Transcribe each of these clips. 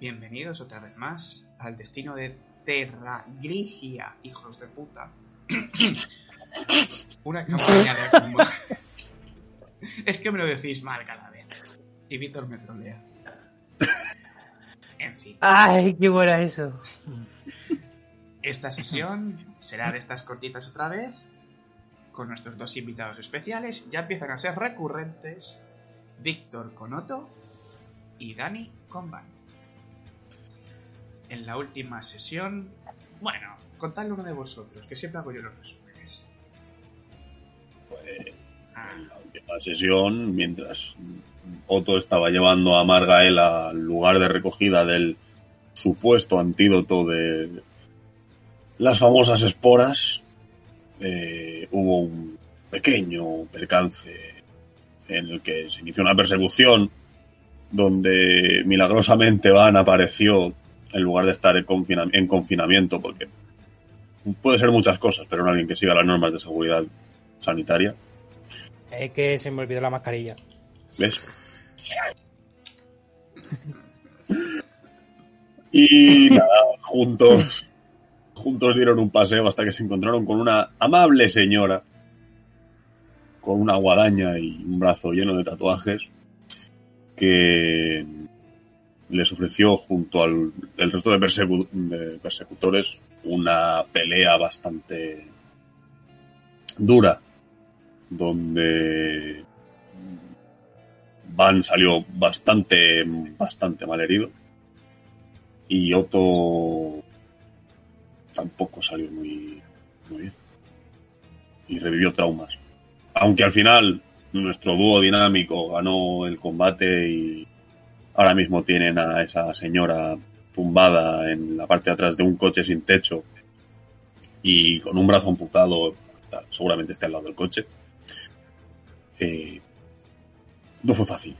Bienvenidos otra vez más al destino de Terra Grigia, hijos de puta. Una campaña de. Es que me lo decís mal cada vez. Y Víctor me trolea. En fin. ¡Ay, qué buena eso! Esta sesión será de estas cortitas otra vez. Con nuestros dos invitados especiales. Ya empiezan a ser recurrentes. Víctor con Otto y Dani con Van. En la última sesión. Bueno, contadle uno de vosotros, que siempre hago yo los resúmenes. Pues, Ah, en la última sesión, mientras Otto estaba llevando a Margael al lugar de recogida del supuesto antídoto de las famosas esporas, eh, hubo un pequeño percance en el que se inició una persecución donde milagrosamente Van apareció en lugar de estar en, confina- en confinamiento, porque puede ser muchas cosas, pero no alguien que siga las normas de seguridad sanitaria. Es que se me olvidó la mascarilla. ¿Ves? Y nada, juntos, juntos dieron un paseo hasta que se encontraron con una amable señora con una guadaña y un brazo lleno de tatuajes que les ofreció junto al el resto de, persecu- de persecutores una pelea bastante dura donde Van salió bastante, bastante mal herido. Y Otto tampoco salió muy, muy bien. Y revivió traumas. Aunque al final nuestro dúo dinámico ganó el combate y ahora mismo tienen a esa señora tumbada en la parte de atrás de un coche sin techo y con un brazo amputado, seguramente está al lado del coche. Eh, no fue fácil.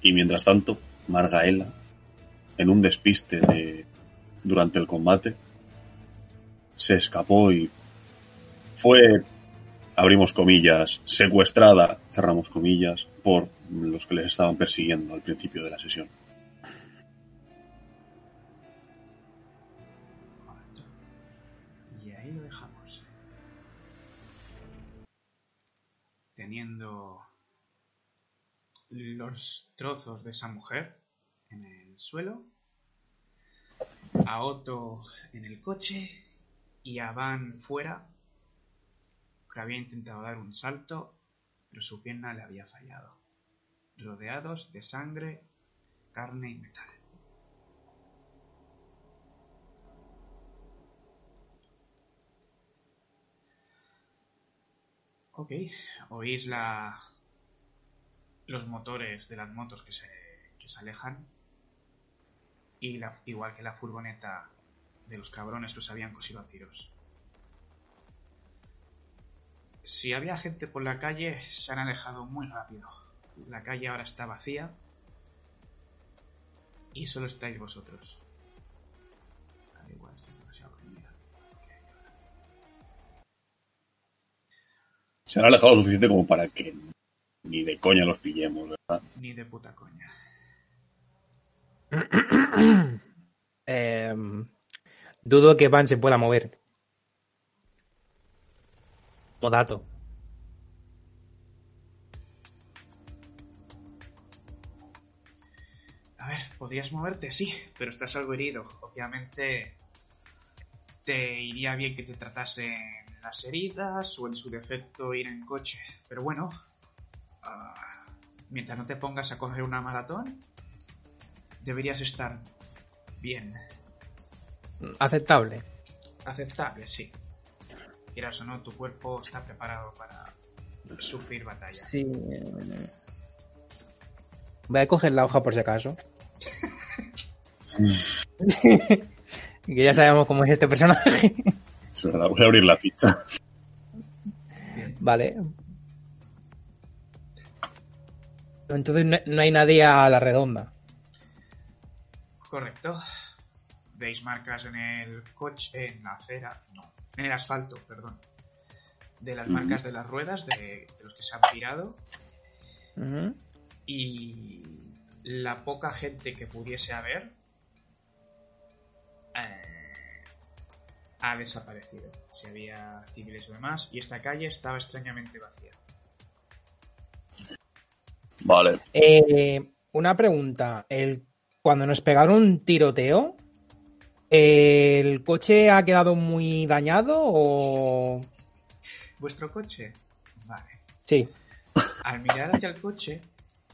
Y mientras tanto, Margaela, en un despiste de, durante el combate, se escapó y fue, abrimos comillas, secuestrada, cerramos comillas, por los que les estaban persiguiendo al principio de la sesión. Y ahí lo dejamos. Teniendo los trozos de esa mujer en el suelo, a Otto en el coche y a Van fuera, que había intentado dar un salto, pero su pierna le había fallado, rodeados de sangre, carne y metal. Ok, oís la... los motores de las motos que se, que se alejan. Y igual que la furgoneta de los cabrones que os habían cosido a tiros. Si había gente por la calle, se han alejado muy rápido. La calle ahora está vacía. Y solo estáis vosotros. Al igual, estoy demasiado comida. Se han alejado lo suficiente como para que ni de coña los pillemos, ¿verdad? Ni de puta coña. Em, dudo que Van se pueda mover. Como dato. A ver, podrías moverte, sí, pero estás algo herido. Obviamente te iría bien que te tratasen las heridas o en su defecto ir en coche. Pero bueno, ah, mientras no te pongas a correr una maratón, deberías estar bien. Aceptable. Aceptable, sí. Quieras o no, tu cuerpo está preparado para sufrir batalla. Sí. Voy a coger la hoja por si acaso. que ya sabemos cómo es este personaje. Es verdad, voy a abrir la ficha. vale. Entonces no, no hay nadie a la redonda. Correcto. Veis marcas en el coche, en la acera, no, en el asfalto, perdón. De las marcas de las ruedas, de, de los que se han tirado. Y la poca gente que pudiese haber eh, ha desaparecido. Si había civiles o demás. Y esta calle estaba extrañamente vacía. Vale. Eh, una pregunta. El, cuando nos pegaron un tiroteo, ¿el coche ha quedado muy dañado o...? ¿Vuestro coche? Vale. Sí. Al mirar hacia el coche,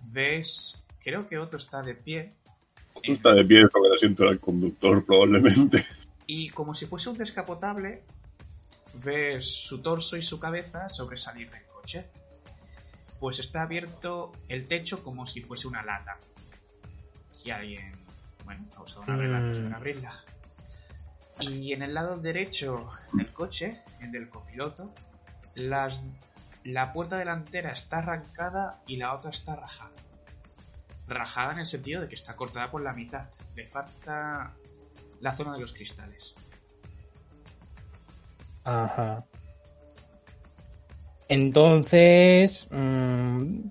ves. Creo que Otto está de pie. Tú está de pie porque el asiento era el conductor, probablemente. Y como si fuese un descapotable, ves su torso y su cabeza sobresalir del coche. Pues está abierto el techo como si fuese una lata. Y alguien, bueno, ha usado una regla Mm. para abrirla. Y en el lado derecho del coche, el del copiloto, las, la puerta delantera está arrancada y la otra está rajada. Rajada en el sentido de que está cortada por la mitad. Le falta la zona de los cristales. Ajá. Entonces... mm,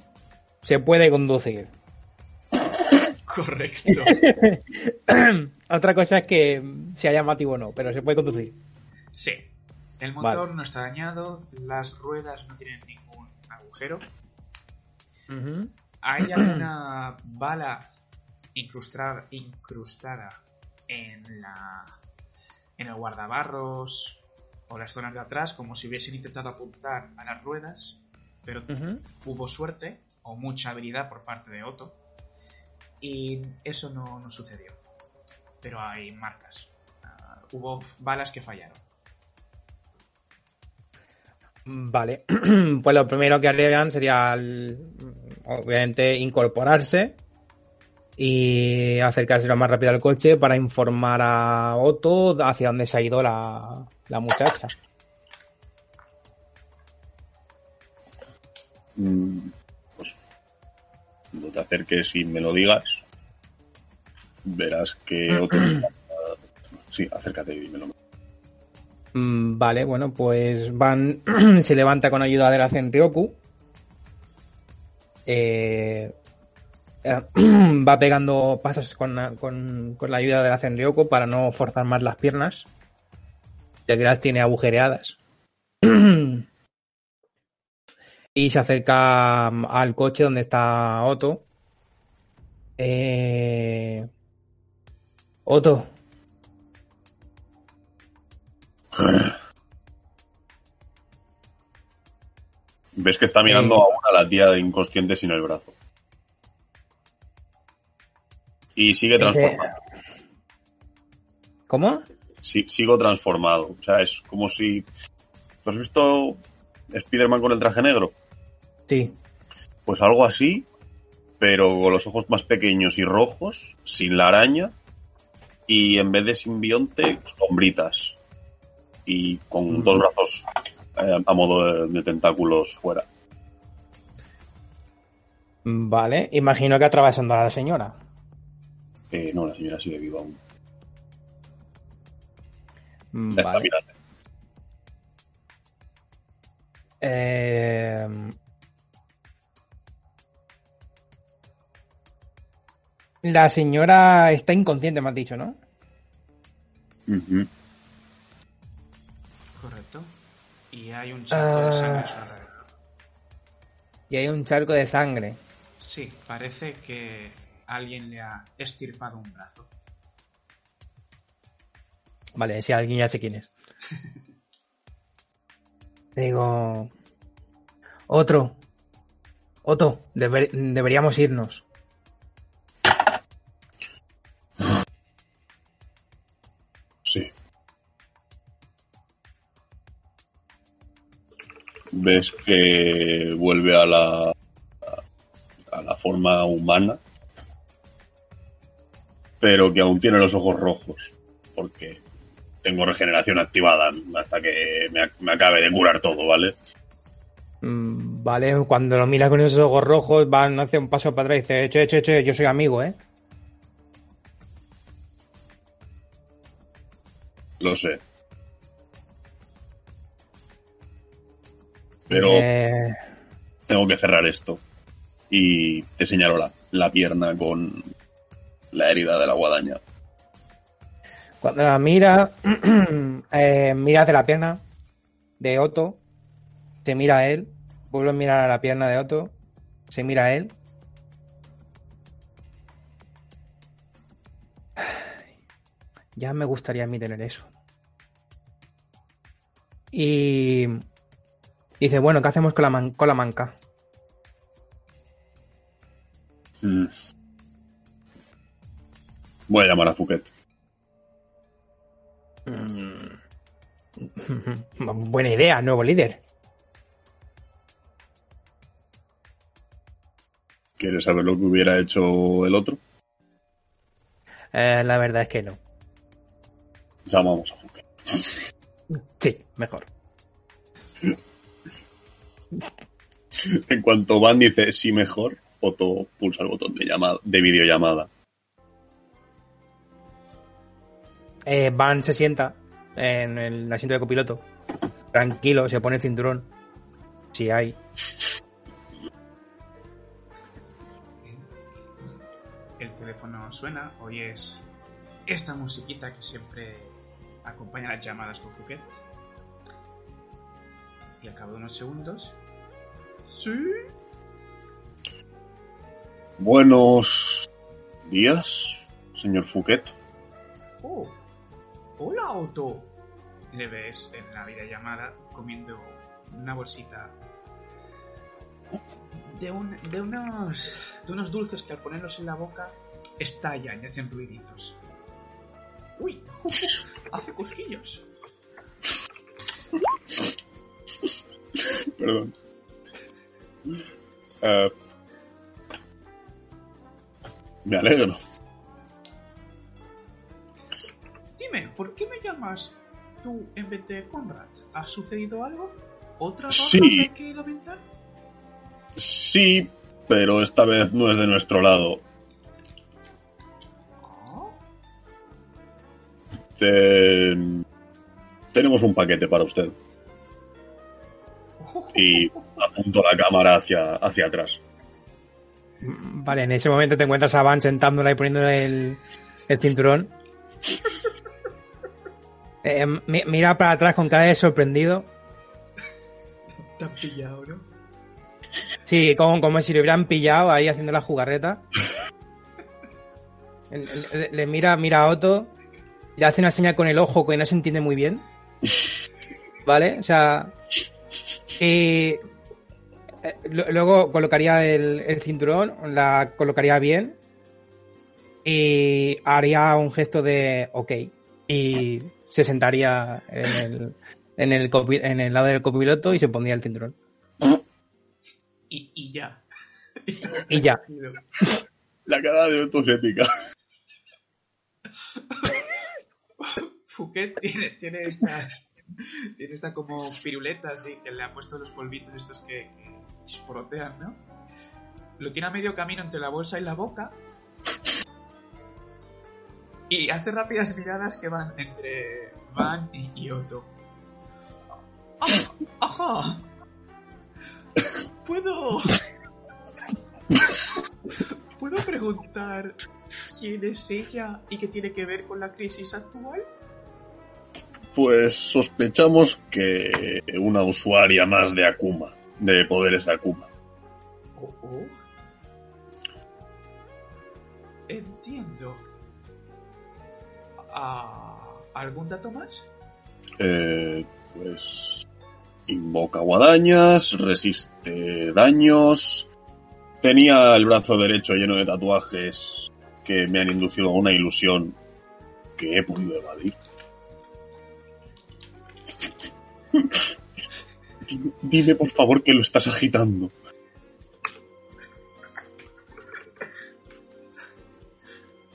se puede conducir. Correcto. Otra cosa es que sea llamativo o no, pero se puede conducir. Sí. El motor Vale. no está dañado, las ruedas no tienen ningún agujero. Hay alguna bala incrustada, incrustada en la en el guardabarros o las zonas de atrás, como si hubiesen intentado apuntar a las ruedas, pero hubo suerte o mucha habilidad por parte de Otto y eso no, no sucedió. Pero hay marcas. Ah, hubo balas que fallaron. Vale, pues lo primero que harían sería, el- obviamente, incorporarse y acercarse lo más rápido al coche para informar a Otto hacia dónde se ha ido la, la muchacha. Mm, cuando te acerques y me lo digas, verás que otro. Sí, acércate y dímelo. Mm, Vale, bueno, pues Van se levanta con ayuda de la Zenryoku. Eh, eh, va pegando pasos con, la- con- con la ayuda de la Zenryoku para no forzar más las piernas, ya que las tiene agujereadas. Y se acerca mm, al coche donde está Otto. Eh, Otto, Ves que está mirando Eh. aún a la tía de inconsciente sin el brazo. Y sigue transformado. ¿cómo? Sí, sigo transformado. O sea, es como si. ¿Tú has visto Spider-Man con el traje negro? Sí. Pues algo así, pero con los ojos más pequeños y rojos, sin la araña, y en vez de simbionte, sombritas. Y con dos brazos eh, a modo de, de tentáculos fuera. Vale, imagino que atravesando a la señora. Eh, no, la señora sigue viva aún. Mm, está Vale. mirando. Eh, La señora está inconsciente, me has dicho, ¿no? Correcto. Y hay un charco de sangre a su alrededor. Y hay un charco de sangre. Sí, parece que alguien le ha estirpado un brazo. Vale, si alguien ya sé quién es. Digo... Otro. Otto, deber- deberíamos irnos. Ves que vuelve a la a la forma humana pero que aún tiene los ojos rojos, porque tengo regeneración activada hasta que me, me acabe de curar todo, ¿vale? Mm, Vale, cuando lo mira con esos ojos rojos, van hace un paso para atrás y dice, che, che, che, yo soy amigo, ¿eh? Lo sé. Pero Eh, tengo que cerrar esto. Y te señalo la, la pierna con la herida de la guadaña. cuando la mira, eh, mira hacia la pierna de Otto, se mira a él, vuelve a mirar a la pierna de Otto, se mira a él. Ya me gustaría a mí tener eso. Y dice, bueno, ¿qué hacemos con la, man- con la manca? Mm. Voy a llamar a Fouquet. Buena idea, nuevo líder. ¿Quieres saber lo que hubiera hecho el otro? Eh, la verdad es que no. Llamamos a Fouquet. Sí, mejor. En cuanto Van dice sí mejor, Otto pulsa el botón de llamada, de videollamada. Eh, Van se sienta en el asiento de copiloto. Tranquilo, se pone el cinturón. Si hay. El teléfono suena, oyes esta musiquita que siempre acompaña las llamadas con Fouquet. Y al cabo de unos segundos. ¿Sí? Buenos días, señor Fouquet. ¡Oh! ¡Hola, Otto! Le ves en la videollamada comiendo una bolsita de, un- de unos de unos dulces que al ponerlos en la boca estallan y hacen ruiditos. ¡Uy! ¡Hace cosquillas! Perdón. Eh, me alegro. Dime, ¿por qué me llamas tú en vez de Conrad? ¿Ha sucedido algo? ¿Otra baja Sí. que hay que lamentar? Sí, pero esta vez no es de nuestro lado. Te- Tenemos un paquete para usted. Y apunto la cámara hacia, hacia atrás. Vale, en ese momento te encuentras a Van sentándola y poniéndole el, el cinturón. Eh, mi- mira para atrás con cara de sorprendido. Te han pillado, ¿no? Sí, como, como si lo hubieran pillado ahí haciendo la jugarreta. Le, le- le mira, mira a Otto, le hace una señal con el ojo que no se entiende muy bien. ¿Vale? O sea. Y. eh, luego colocaría el, el cinturón, la colocaría bien. Y haría un gesto de ok. Y se sentaría en el, en el, copi- en el lado del copiloto y se pondría el cinturón. Y, y ya. Y ya. La cara de Otto es épica. Fouquet tiene, tiene estas. Tiene esta como piruleta así que le ha puesto los polvitos estos que, que ¿no? Lo tiene a medio camino entre la bolsa y la boca. Y hace rápidas miradas que van entre Van y, Otto. ¡Ah! ¡Ajá! ¿Puedo. ¿Puedo preguntar quién es ella y qué tiene que ver con la crisis actual? Pues sospechamos que una usuaria más de Akuma, de poderes de Akuma. Oh, oh. Entiendo. Ah, ¿Algún dato más? Eh, pues invoca guadañas, resiste daños. Tenía el brazo derecho lleno de tatuajes que me han inducido a una ilusión que he podido evadir. Dime, por favor que lo estás agitando.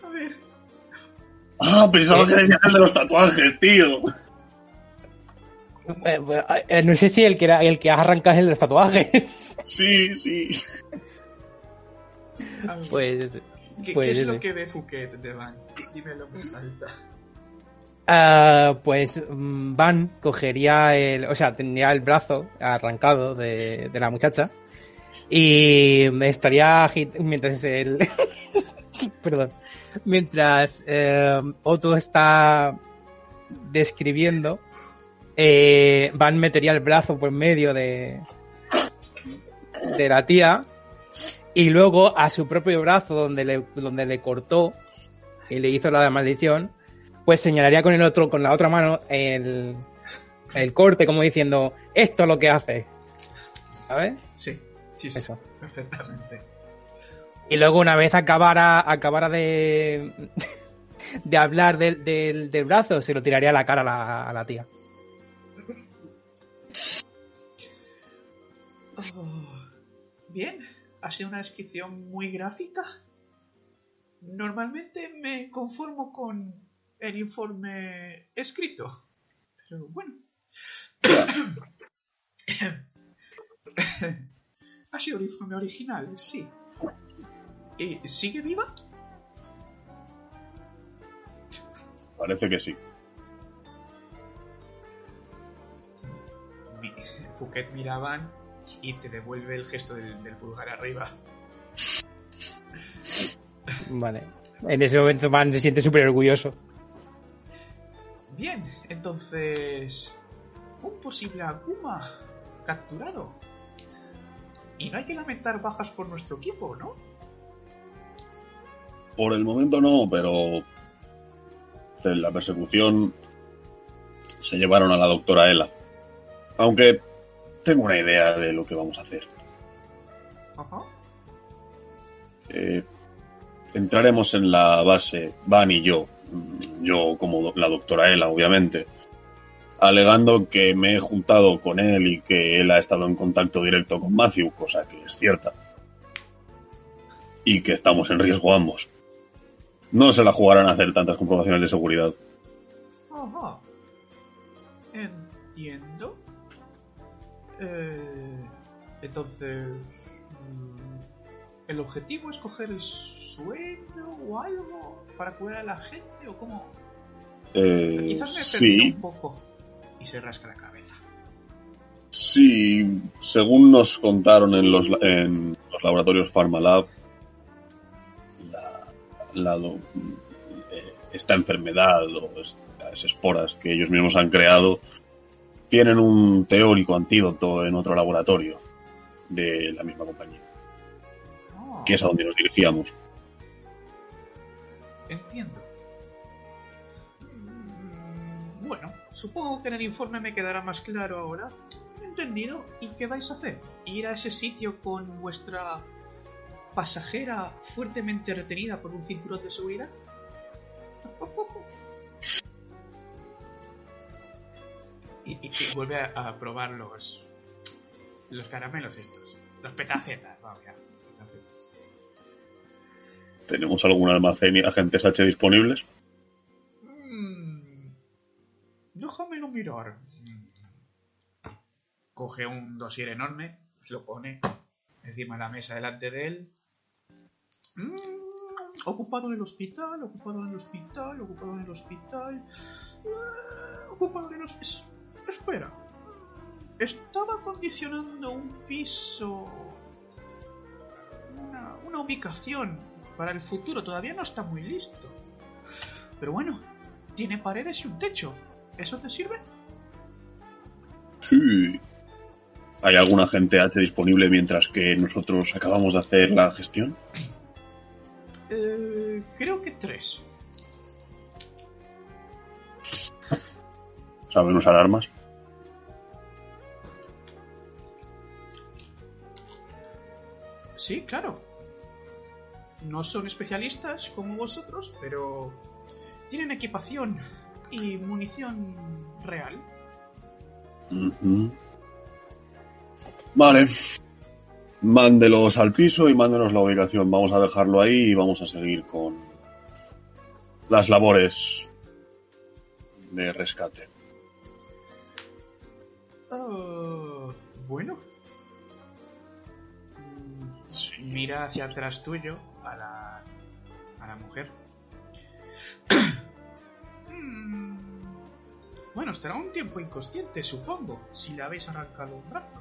A ver, Ah, pensaba que decías el de los tatuajes, tío. Eh, eh, no sé si el que, era, el que has arrancado es el de los tatuajes. Sí, sí. Ver, pues. ¿Qué, pues qué es ese. lo que ve Fouquet de Van? Dímelo en voz alta. Ah, pues mm, Van cogería el. O sea, tendría el brazo arrancado de, de la muchacha. Y estaría mientras el. Perdón. Mientras eh, Otto está describiendo, eh, Van metería el brazo por medio de. de la tía. Y luego a su propio brazo, donde le, donde le cortó y le hizo la maldición, pues señalaría con el otro, con la otra mano, el, el corte, como diciendo, esto es lo que hace. ¿Sabes? Sí, sí, sí. Eso. Perfectamente. Y luego una vez acabara, acabara de, de hablar del, del, del brazo, se lo tiraría a la cara a la, a la tía. Oh, bien, ha sido una descripción muy gráfica. Normalmente me conformo con el informe escrito. Pero bueno. ha sido el informe original, sí. ¿Y sigue viva? Parece que sí. Fouquet miraban y te devuelve el gesto del, del pulgar arriba. Vale. En ese momento Man se siente súper orgulloso. Bien, entonces... Un posible Akuma capturado. Y no hay que lamentar bajas por nuestro equipo, ¿no? Por el momento no, pero en la persecución se llevaron a la doctora Ella. Aunque tengo una idea de lo que vamos a hacer. Ajá. Eh, entraremos en la base, Van y yo, yo como la doctora Ella, obviamente, alegando que me he juntado con él y que él ha estado en contacto directo con Matthew, cosa que es cierta. Y que estamos en riesgo ambos. No se la jugarán a hacer tantas comprobaciones de seguridad. Ajá. Entiendo. Eh, entonces... ¿El objetivo es coger el sueño o algo para curar a la gente o cómo? Eh, Quizás me sí, un poco. Y se rasca la cabeza. sí, según nos contaron en los, en los laboratorios Pharmalab, la, la eh, esta enfermedad o estas esporas que ellos mismos han creado tienen un teórico antídoto en otro laboratorio de la misma compañía, que es a donde nos dirigíamos. Entiendo. Mm, Bueno, supongo que en el informe me quedará más claro ahora. Entendido. ¿Y qué vais a hacer? ¿Ir a ese sitio con vuestra pasajera fuertemente retenida por un cinturón de seguridad? y, vuelve a, a probar los los caramelos estos. Los petacetas, vamos ya. ¿Tenemos algún almacén y agentes H disponibles? Mm, déjamelo mirar. Mm. Coge un dossier enorme, lo pone encima de la mesa delante de él. Mm, ocupado en el hospital, ocupado en el hospital, ocupado en el hospital. Ah, ocupado en el hospital. Espera. Estaba acondicionando un piso. Una, una ubicación para el futuro. Todavía no está muy listo. Pero bueno, tiene paredes y un techo. ¿Eso te sirve? Sí. ¿Hay algún agente H disponible mientras que nosotros acabamos de hacer la gestión? Eh, creo que tres. ¿Saben usar armas? Sí, claro. No son especialistas como vosotros, pero tienen equipación y munición real. Vale. Mándelos al piso y mándenos la ubicación. Vamos a dejarlo ahí y vamos a seguir con las labores de rescate. Oh, bueno. Sí. Mira hacia atrás tuyo a la, a la mujer. Mm, bueno, estará un tiempo inconsciente, supongo, si le habéis arrancado un brazo.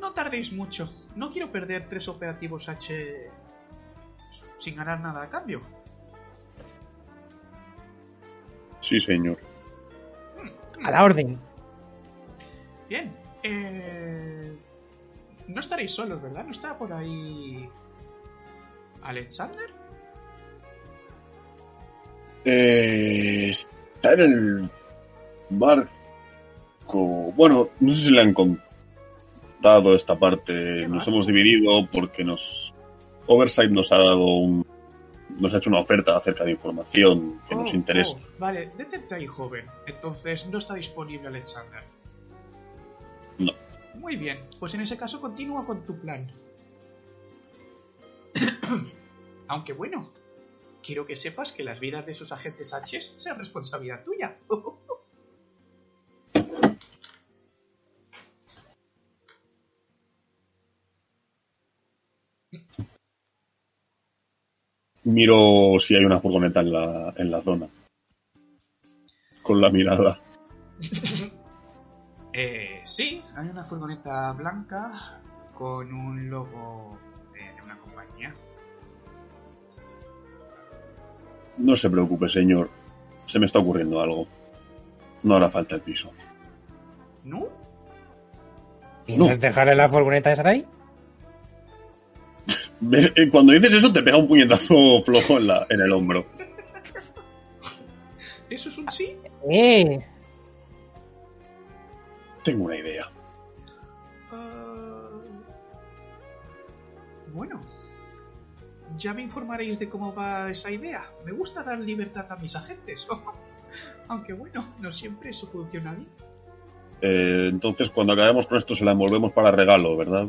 No tardéis mucho. No quiero perder tres operativos H sin ganar nada a cambio. Sí, señor. A la orden. Bien. Eh... No estaréis solos, ¿verdad? ¿No está por ahí... Alexander? Eh, está en el barco. Bueno, no sé si le han contado esta parte. ¿Qué Nos hemos dividido porque nos. Oversight nos ha dado un. Nos ha hecho una oferta acerca de información que nos Oh, interesa. oh, vale, detente ahí, joven. Entonces no está disponible Alexander. No. Muy bien, pues en ese caso continúa con tu plan. Aunque bueno, quiero que sepas que las vidas de esos agentes H sean responsabilidad tuya. Miro si hay una furgoneta en la, en la zona. Con la mirada. Eh, sí, hay una furgoneta blanca con un logo compañía. No se preocupe, señor. Se me está ocurriendo algo. No hará falta el piso. ¿No? ¿Piensas dejarle la furgoneta esa de ahí? Eh, Cuando dices eso te pega un puñetazo flojo en, la, en el hombro. ¿Eso es un sí? ¡Eh! Tengo una idea. Ah, bueno, ya me informaréis de cómo va esa idea. Me gusta dar libertad a mis agentes. Aunque bueno, no siempre eso funciona bien. Eh, entonces, cuando acabemos con esto, se la envolvemos para regalo, ¿verdad?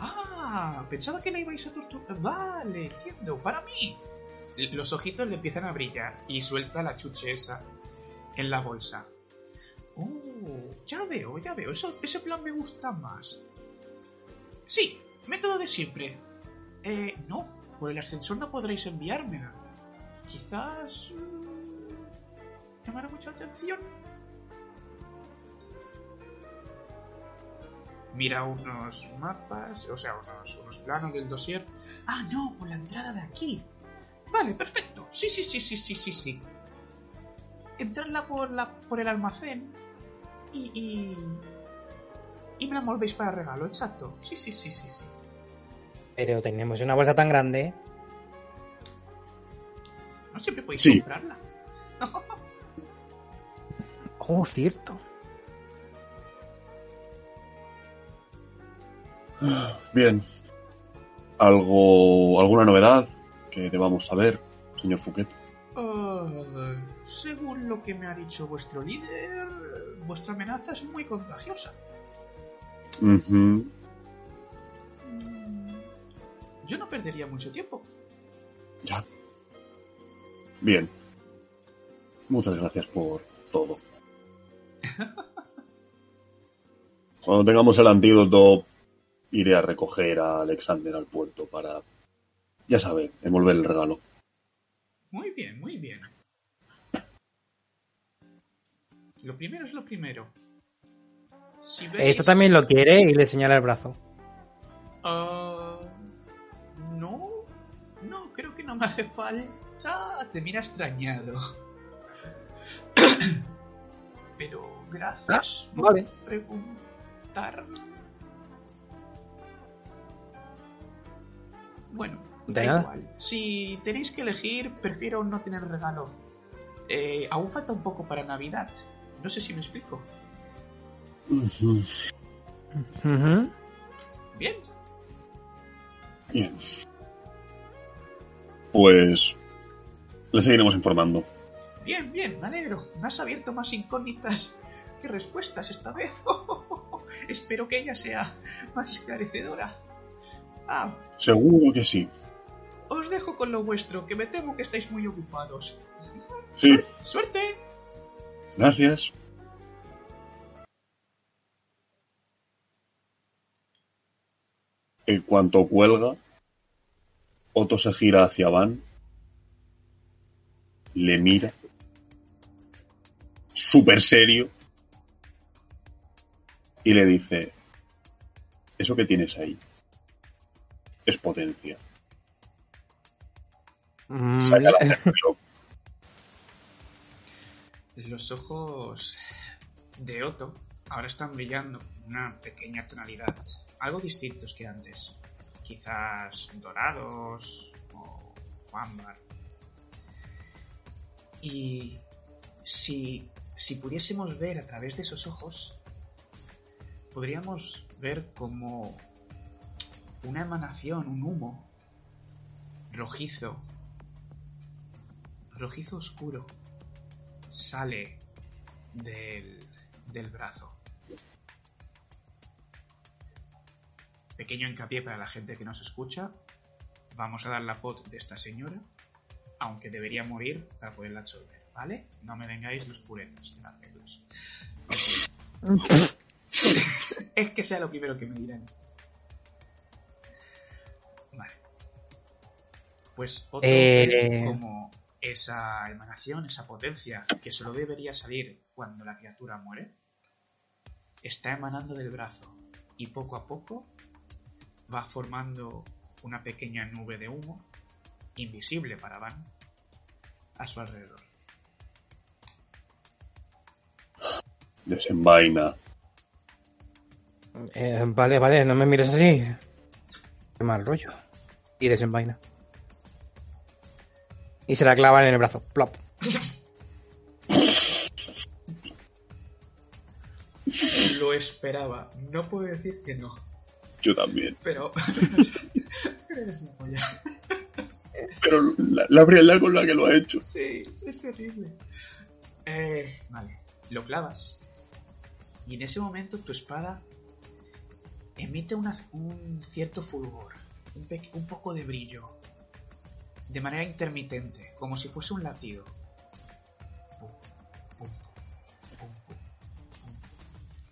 Ah, pensaba que la ibais a torturar. Vale, entiendo, para mí. Los ojitos le empiezan a brillar y suelta la chuche esa en la bolsa. Oh, ya veo, ya veo. Eso, ese plan me gusta más. Sí, método de siempre. Eh, no, por el ascensor no podréis enviármela. Quizás... mm, llamará mucha atención. Mira unos mapas, o sea, unos, unos planos del dossier. Ah, no, por la entrada de aquí. Vale, perfecto. Sí, sí, sí, sí, sí, sí, sí. Entrarla por, la, por el almacén y, y... Y me la envolvéis para regalo, exacto. Sí, sí, sí, sí, sí. Pero tenemos una bolsa tan grande. No siempre podéis Sí. comprarla. Oh, cierto. Bien. ¿Algo, ¿Alguna novedad que debamos saber, señor Fouquet? Ah, según lo que me ha dicho vuestro líder, vuestra amenaza es muy contagiosa. Ujú. Mm, Yo no perdería mucho tiempo. Ya. Bien. Muchas gracias por todo. Cuando tengamos el antídoto, iré a recoger a Alexander al puerto para, ya sabe, envolver el regalo. Muy bien, muy bien. Lo primero es lo primero. Si veis... Esto también lo quiere y le señala el brazo. Ah, no, no, creo que no me hace falta. Te mira extrañado. Pero gracias por vale. preguntar. Bueno, da igual. Si tenéis que elegir, prefiero no tener regalo. Eh, aún falta un poco para Navidad. No sé si me explico. Bien, Bien. Pues le seguiremos informando. Bien, bien, me alegro. Me has abierto más incógnitas que respuestas esta vez. Espero que ella sea más esclarecedora. Ah, Seguro que sí. os dejo con lo vuestro, que me temo que estáis muy ocupados. Sí, ¡Suerte! gracias. En cuanto cuelga, Otto se gira hacia Van, le mira, súper serio, y le dice, eso que tienes ahí es potencia. Mm, Saca la. Los ojos de Otto ahora están brillando con una pequeña tonalidad, algo distintos que antes. Quizás dorados o ámbar. Y si, si pudiésemos ver a través de esos ojos, podríamos ver como una emanación, un humo rojizo, rojizo oscuro, sale del, del brazo. Pequeño hincapié para la gente que nos escucha. Vamos a dar la pot de esta señora, aunque debería morir para poderla absorber, ¿vale? No me vengáis los puretos de las reglas. es que sea lo primero que me dirán. Vale. Pues otro Eh. como esa emanación, esa potencia que solo debería salir cuando la criatura muere, está emanando del brazo y poco a poco va formando una pequeña nube de humo invisible para Van a su alrededor. Desenvaina. eh, vale, vale, no me mires así. Qué mal rollo. Y desenvaina. Y se la clavan en el brazo. Plop. Lo esperaba, no puedo decir que no, Yo también. pero... pero eres una polla. Pero la, la frialdad con la que lo ha hecho. Sí, es terrible. Eh, vale, lo clavas. Y en ese momento tu espada emite una- un cierto fulgor, un, pe- un poco de brillo, de manera intermitente, como si fuese un latido.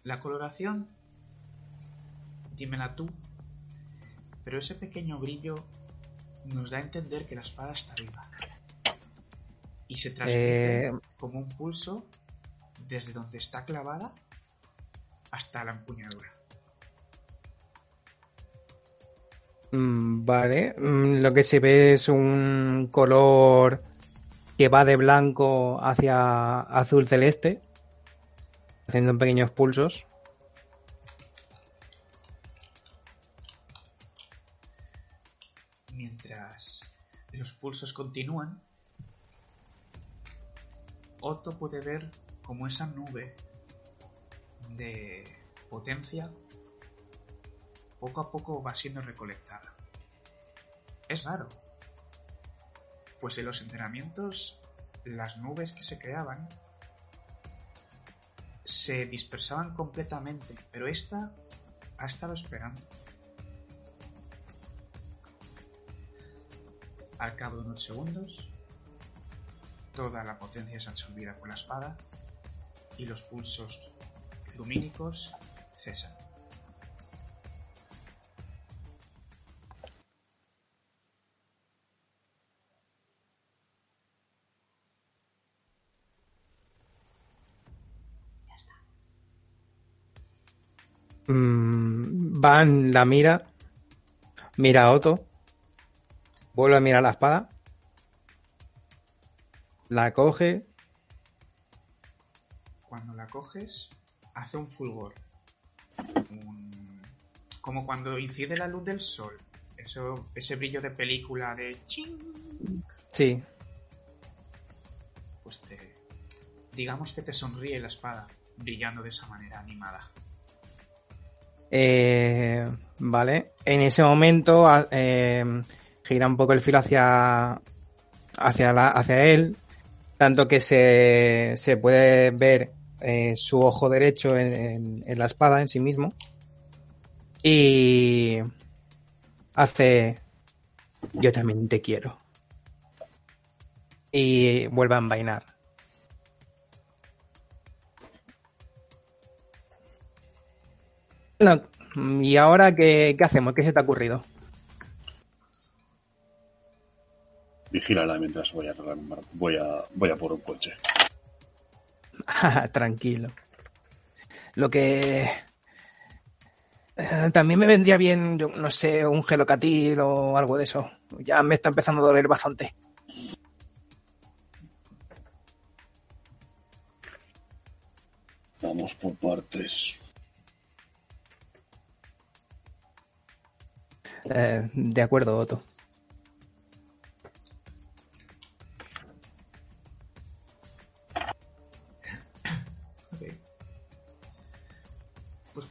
La coloración, dímela tú, pero ese pequeño brillo nos da a entender que la espada está viva. Y se transmite Eh, como un pulso desde donde está clavada hasta la empuñadura. mm, vale. Mm, Lo que se ve es un color que va de blanco hacia azul celeste. Haciendo pequeños pulsos. Los pulsos continúan, Otto puede ver como esa nube de potencia poco a poco va siendo recolectada. Es raro, pues en los entrenamientos las nubes que se creaban se dispersaban completamente, pero esta ha estado esperando. Al cabo de unos segundos, toda la potencia es absorbida por la espada y los pulsos lumínicos cesan. Mm, Van la mira. Mira a Otto. Vuelve a mirar la espada. La coge. Cuando la coges, hace un fulgor. Un- Como cuando incide la luz del sol. Eso, ese brillo de película de ching. Sí. Pues te. Digamos que te sonríe la espada, brillando de esa manera animada. Eh, vale. En ese momento a- eh, gira un poco el filo hacia, hacia, la- hacia él. Tanto que se, se puede ver eh, su ojo derecho en, en- la espada en sí mismo. Y hace Yo también te quiero. Y vuelve a envainar. Bueno, ¿y ahora qué, qué hacemos? ¿Qué se te ha ocurrido? Vigílala mientras voy a voy a voy a por un coche. Tranquilo. Lo que... eh, también me vendría bien, yo no sé, un gelocatil o algo de eso. Ya me está empezando a doler bastante. Vamos por partes. Eh, de acuerdo, Otto.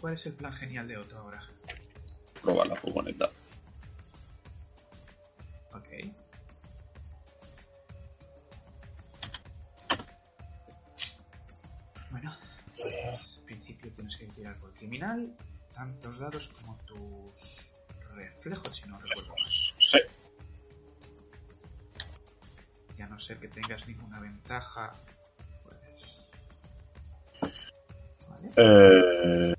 ¿Cuál es el plan genial de Otto ahora? Probar la furgoneta. Ok. Bueno, pues, en principio tienes que tirar por criminal, tantos dados como tus reflejos, si no recuerdo mal. Sí. Y a no ser que tengas ninguna ventaja, pues... Vale. Eh,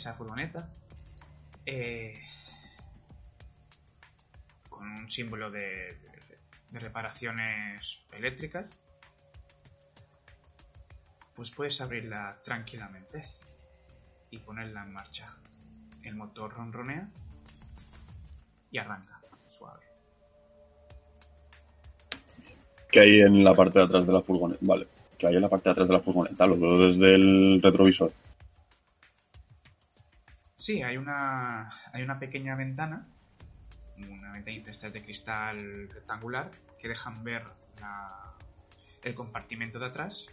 Esa furgoneta. eh, con un símbolo de, de- reparaciones eléctricas. Pues puedes abrirla tranquilamente y ponerla en marcha. El motor ronronea y arranca suave. ¿Qué hay en la parte de atrás de la furgoneta? Vale. ¿Qué hay en la parte de atrás de la furgoneta? Lo veo desde el retrovisor. Sí, hay una, hay una pequeña ventana, una ventanita de cristal rectangular, que dejan ver el compartimento de atrás.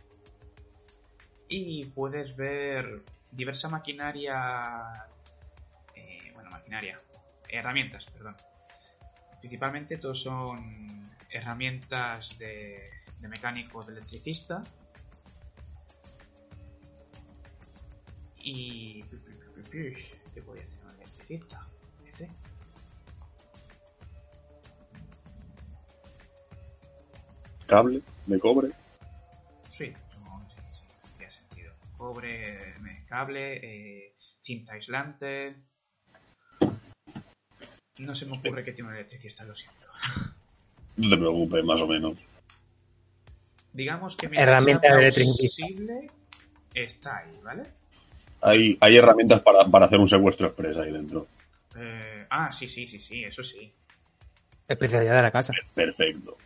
Y puedes ver diversa maquinaria, eh, bueno, maquinaria, herramientas, perdón. Principalmente todos son herramientas de mecánico, de electricista. Y... ¿Qué podría tener un electricista? ¿Ese? Cable de cobre. Sí, no, sí, sí, tiene sentido. Cobre, eh, cable, eh, cinta aislante. No se me ocurre que tiene un electricista, lo siento. No te preocupes, más o menos. Digamos que mientras Herramienta sea de electricista. plausible, está ahí, ¿vale? Hay, hay herramientas para, para hacer un secuestro express ahí dentro. Eh, ah, sí, sí, sí, sí, eso sí. Especialidad de la casa. Perfecto.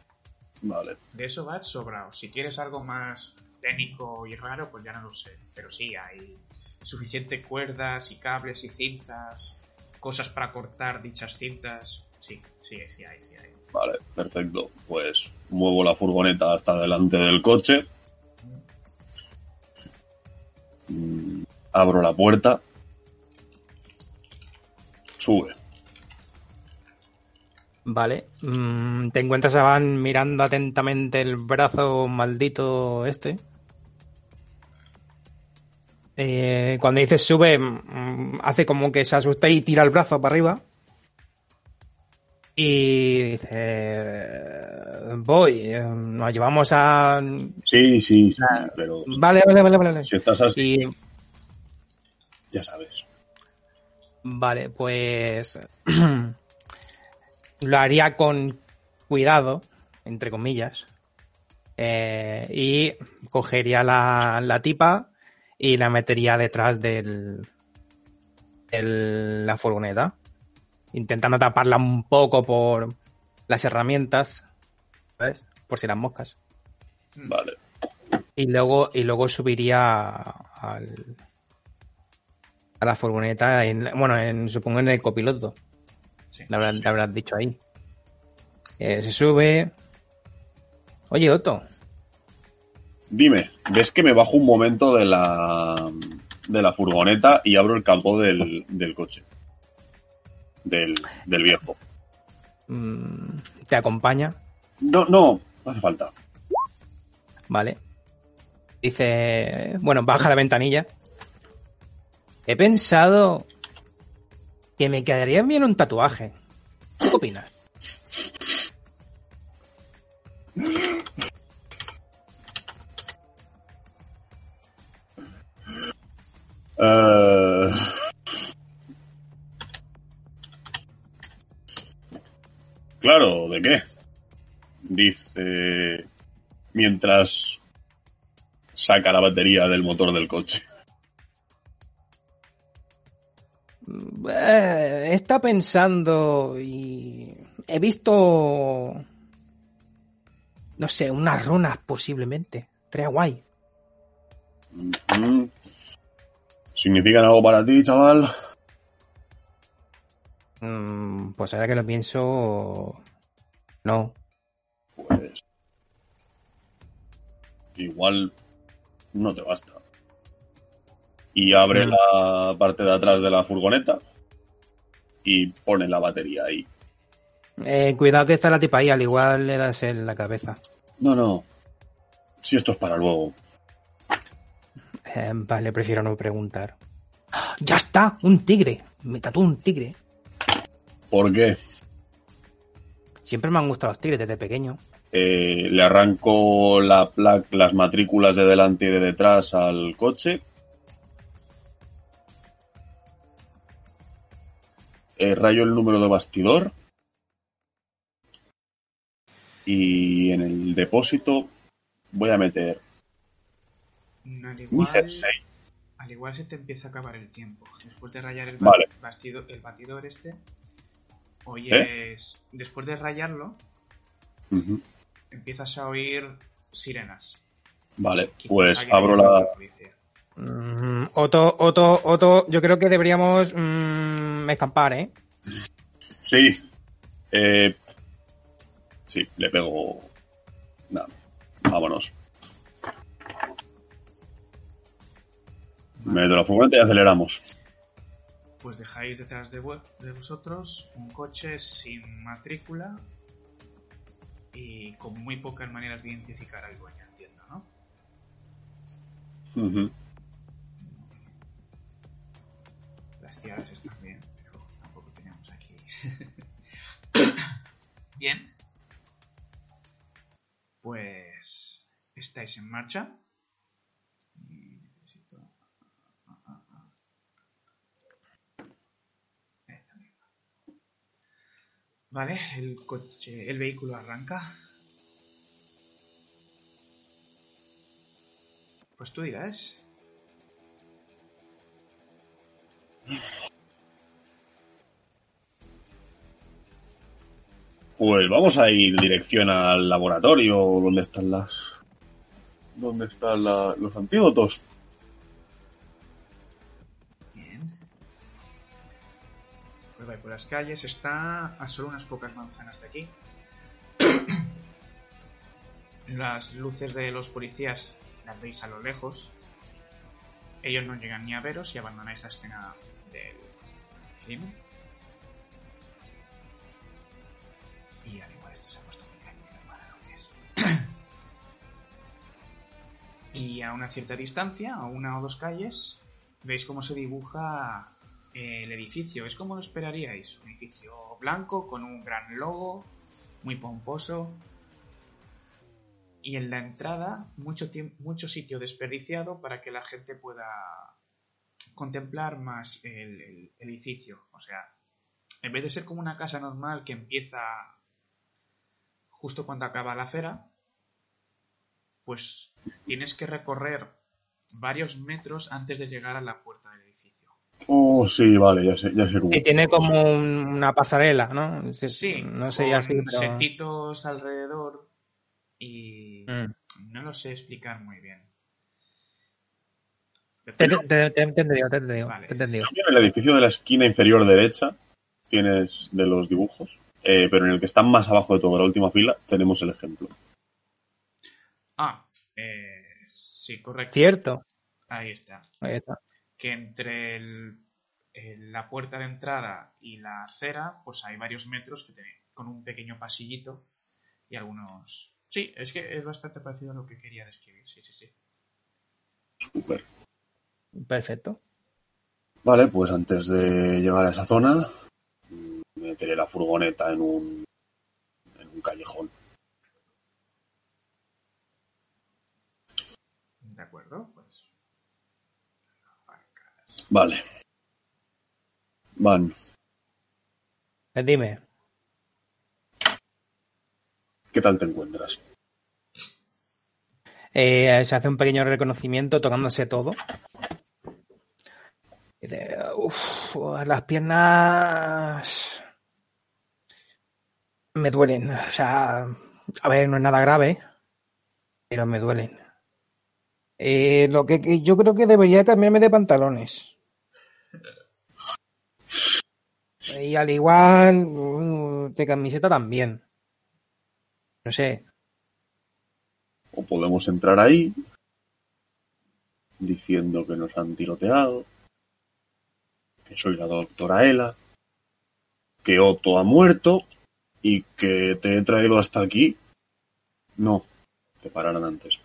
Vale. De eso va sobrado. Si quieres algo más técnico y raro, pues ya no lo sé. Pero sí, hay suficiente cuerdas y cables y cintas, cosas para cortar dichas cintas. Sí, sí, sí hay, sí hay. Vale, perfecto. Pues muevo la furgoneta hasta delante del coche. Mm, Abro la puerta. Sube. Vale. Mm, te encuentras a Van mirando atentamente el brazo maldito este. Eh, cuando dices sube, mm, hace como que se asusta y tira el brazo para arriba. Y dice: Voy, eh, nos llevamos a. Sí, sí, sí, pero Vale, vale, vale, vale. si estás así, Y ya sabes. Vale, pues lo haría con cuidado, entre comillas, eh, y cogería la, la tipa y la metería detrás del, la furgoneta, intentando taparla un poco por las herramientas, ¿sabes? Por si las moscas. Vale. Y luego, y luego subiría al, a la furgoneta, en, bueno, en, supongo en el copiloto. Sí. Le habrás, habrás dicho ahí. Eh, se sube. Oye, Otto. Dime, ¿ves que me bajo un momento de la, de la furgoneta y abro el capó del, del coche? Del, del viejo. mm, te acompaña. No, no, no hace falta. ¿vale? Dice, bueno, baja la ventanilla. He pensado que me quedaría bien un tatuaje. ¿Qué opinas? Eh, Claro, ¿de qué? Dice mientras saca la batería del motor del coche. Eh, está pensando y he visto, no sé, unas runas posiblemente. Estaría guay. Mm. ¿Significan algo para ti, chaval? Mm, pues ahora que lo pienso, no. Pues igual no te basta. Y abre Mm. la parte de atrás de la furgoneta y pone la batería ahí. Eh, cuidado que está la tipa ahí, al igual le das en la cabeza. No, no. Si esto es para luego. Eh, vale, prefiero no preguntar. ¡Ya está! ¡Un tigre! Me tatuó un tigre. ¿Por qué? Siempre me han gustado los tigres desde pequeño. Eh, le arranco la las matrículas de delante y de detrás al coche. Eh, rayo el número de bastidor. Y en el depósito voy a meter Al mi igual, jersey. al igual se te empieza a acabar el tiempo. Después de rayar el, Vale. bastido- el batidor este, oyes... Después de rayarlo, empiezas a oír sirenas. Vale, Quizás pues abro la... policía. Mm, Otto, Otto, Otto, yo creo que deberíamos mm, escampar, ¿eh? Sí. Eh, sí, le pego... Nada. Vámonos. Me meto la furgoneta y aceleramos. Pues dejáis detrás de, vosotros un coche sin matrícula y con muy pocas maneras de identificar al dueño, entiendo, ¿no? Ujú. Las tierras están bien, bien. Pues estáis en marcha. Ah, ah, ah. Vale, el coche, el vehículo arranca. Pues tú dirás. Pues vamos a ir dirección al laboratorio donde están las. ¿Dónde están la- los antídotos? Bien. Pues vais por las calles, está a solo unas pocas manzanas de aquí. Las luces de los policías las veis a lo lejos. Ellos no llegan ni a veros y abandonáis la escena del crimen. Y al igual esto se ha puesto muy cañero para lo que es. y a una cierta distancia, a una o dos calles, veis cómo se dibuja eh, el edificio. Es como lo esperaríais. Un edificio blanco con un gran logo, muy pomposo. Y en la entrada, mucho, tiemp- mucho sitio desperdiciado para que la gente pueda contemplar más el, el- el edificio. O sea, en vez de ser como una casa normal que empieza justo cuando acaba la acera, pues tienes que recorrer varios metros antes de llegar a la puerta del edificio. Oh, sí, vale, ya sé, ya sé cómo. Y tiene como un- una pasarela, ¿no? Sí, Sí, No sé con así, pero... setitos alrededor y Mm. no lo sé explicar muy bien. Te, te, te- te he entendido, te he entendido, Vale. te he entendido. En el edificio de la esquina inferior derecha tienes de los dibujos, eh, pero en el que está más abajo de todo, la última fila, tenemos el ejemplo. Ah, eh, sí, correcto. Cierto. Ahí está. Ahí está. Que entre el- el- la puerta de entrada y la acera, pues hay varios metros que tiene, con un pequeño pasillito y algunos Sí, es que es bastante parecido a lo que quería describir. Sí, sí, sí. Súper. Perfecto. Vale, pues antes de llegar a esa zona, meteré la furgoneta en un, en un callejón. De acuerdo, pues. Vale. Van, Eh, Dime. ¿qué tal te encuentras? Eh, se hace un pequeño reconocimiento tocándose todo. Dice, "Uf, las piernas me duelen. O sea, a ver, no es nada grave, pero me duelen. Eh, lo que, yo creo que debería cambiarme de pantalones. Y al igual mm, de camiseta también. No sé. O podemos entrar ahí diciendo que nos han tiroteado, que soy la doctora Ela, que Otto ha muerto y que te he traído hasta aquí. No, te pararán antes.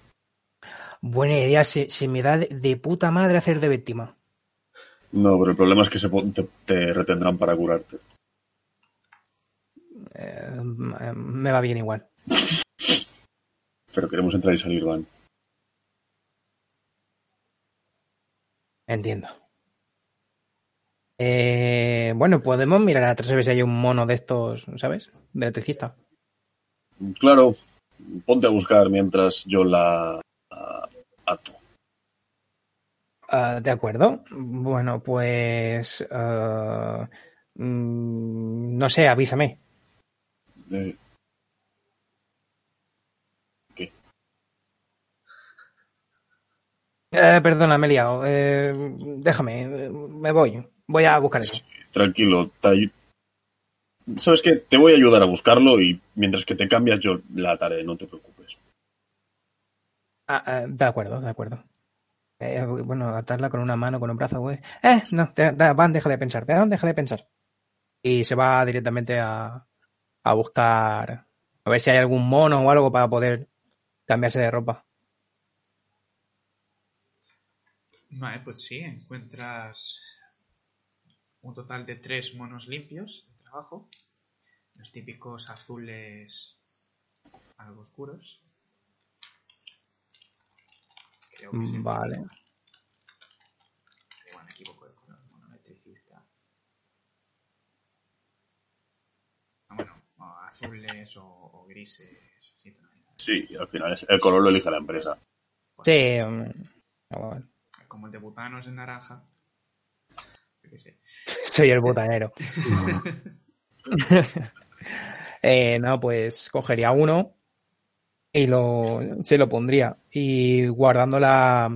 Buena idea, se, se me da de, de puta madre hacer de víctima. No, pero el problema es que se te, te retendrán para curarte. Eh, m- me va bien igual. Pero queremos entrar y salir, Van. Entiendo. Eh, bueno, podemos mirar atrás a ver si hay un mono de estos, ¿sabes? De electricista. Claro, ponte a buscar mientras yo la ato. Ah, de acuerdo. Bueno, pues. ah, mm, no sé, avísame. Eh, Eh, perdona, me he liado. Eh, déjame, eh, me voy. Voy a buscar eso. tranquilo, te ¿sabes qué? Te voy a ayudar a buscarlo y mientras que te cambias yo la ataré, no te preocupes. Ah, ah, de acuerdo, de acuerdo. Eh, bueno, atarla con una mano, con un brazo, güey. Eh, no, Van, deja de pensar, Van, deja de pensar. Y se va directamente a, a buscar, a ver si hay algún mono o algo para poder cambiarse de ropa. Vale, pues sí, encuentras un total de tres monos limpios de trabajo. Los típicos azules algo oscuros. Creo que Vale. Igual me equivoco de color, mono electricista. Ah, bueno, o azules o, o grises. Sí. Sí, al final es- el color lo elige la empresa. Sí, mm, igual. Como el de butano es en naranja. Soy el botanero. Eh, no, pues cogería uno y lo, se lo pondría. Y guardando la,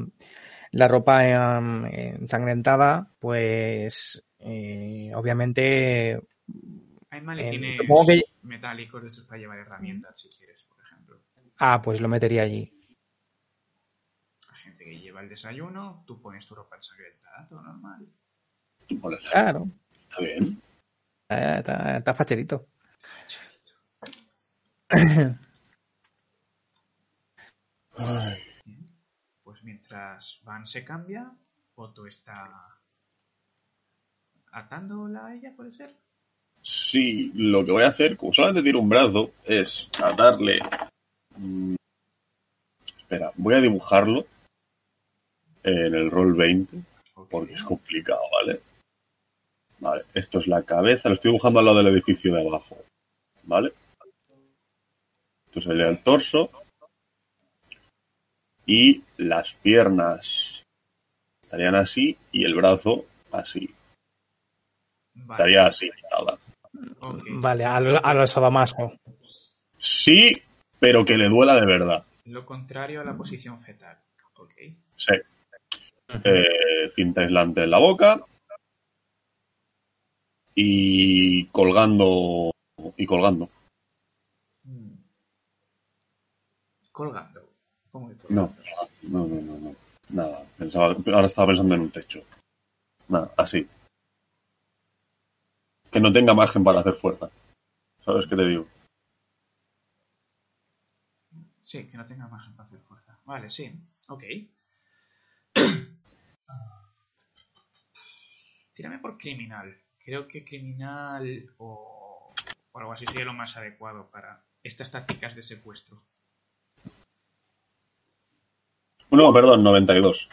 la ropa em, ensangrentada, pues eh, obviamente Hay maletines supongo que- metálicos de estos para llevar herramientas, si quieres, por ejemplo. Ah, pues lo metería allí. Hay gente que lleva el desayuno, tú pones tu ropa ensangrentada, todo normal. Claro. está bien. Eh, Está, está facherito. Ay, Pues mientras Van se cambia, Otto está atándola a ella, ¿puede ser? Sí, lo que voy a hacer, como solamente tiro un brazo, es atarle. mm, Espera, voy a dibujarlo en el roll 20, Ok. porque es complicado, ¿vale? Vale, esto es la cabeza, lo estoy dibujando al lado del edificio de abajo, ¿vale? Esto sería el torso. Y las piernas estarían así y el brazo así. Vale. Estaría así. nada. Vale, a, lo- a sadomaso. Sí, pero que le duela de verdad. Lo contrario a la posición fetal. Ok. Sí. Eh, cinta aislante en la boca. Y colgando. Y colgando. Hmm. Colgando. ¿Cómo que No, no, no, no, no. Nada. Pensaba, ahora estaba pensando en un techo. Nada, así. Que no tenga margen para hacer fuerza. ¿Sabes qué te digo? Sí, que no tenga margen para hacer fuerza. Vale, sí. Ok. Tírame por criminal. Creo que criminal o, o algo así sería lo más adecuado para estas tácticas de secuestro. No, perdón, 92.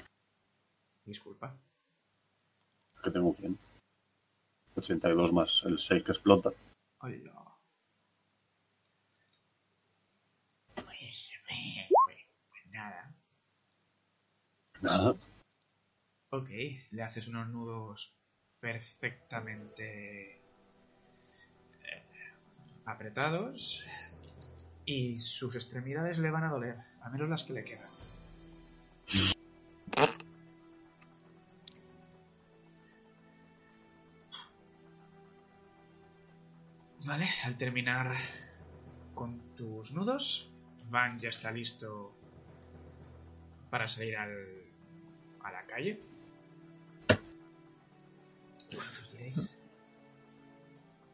Disculpa. Que tengo 100. 82 más el 6 que explota. Hola. Pues, pues, pues nada. Nada. Ok, le haces unos nudos perfectamente eh, apretados y sus extremidades le van a doler, al menos las que le quedan. Vale, al terminar con tus nudos, Van ya está listo para salir al, a la calle.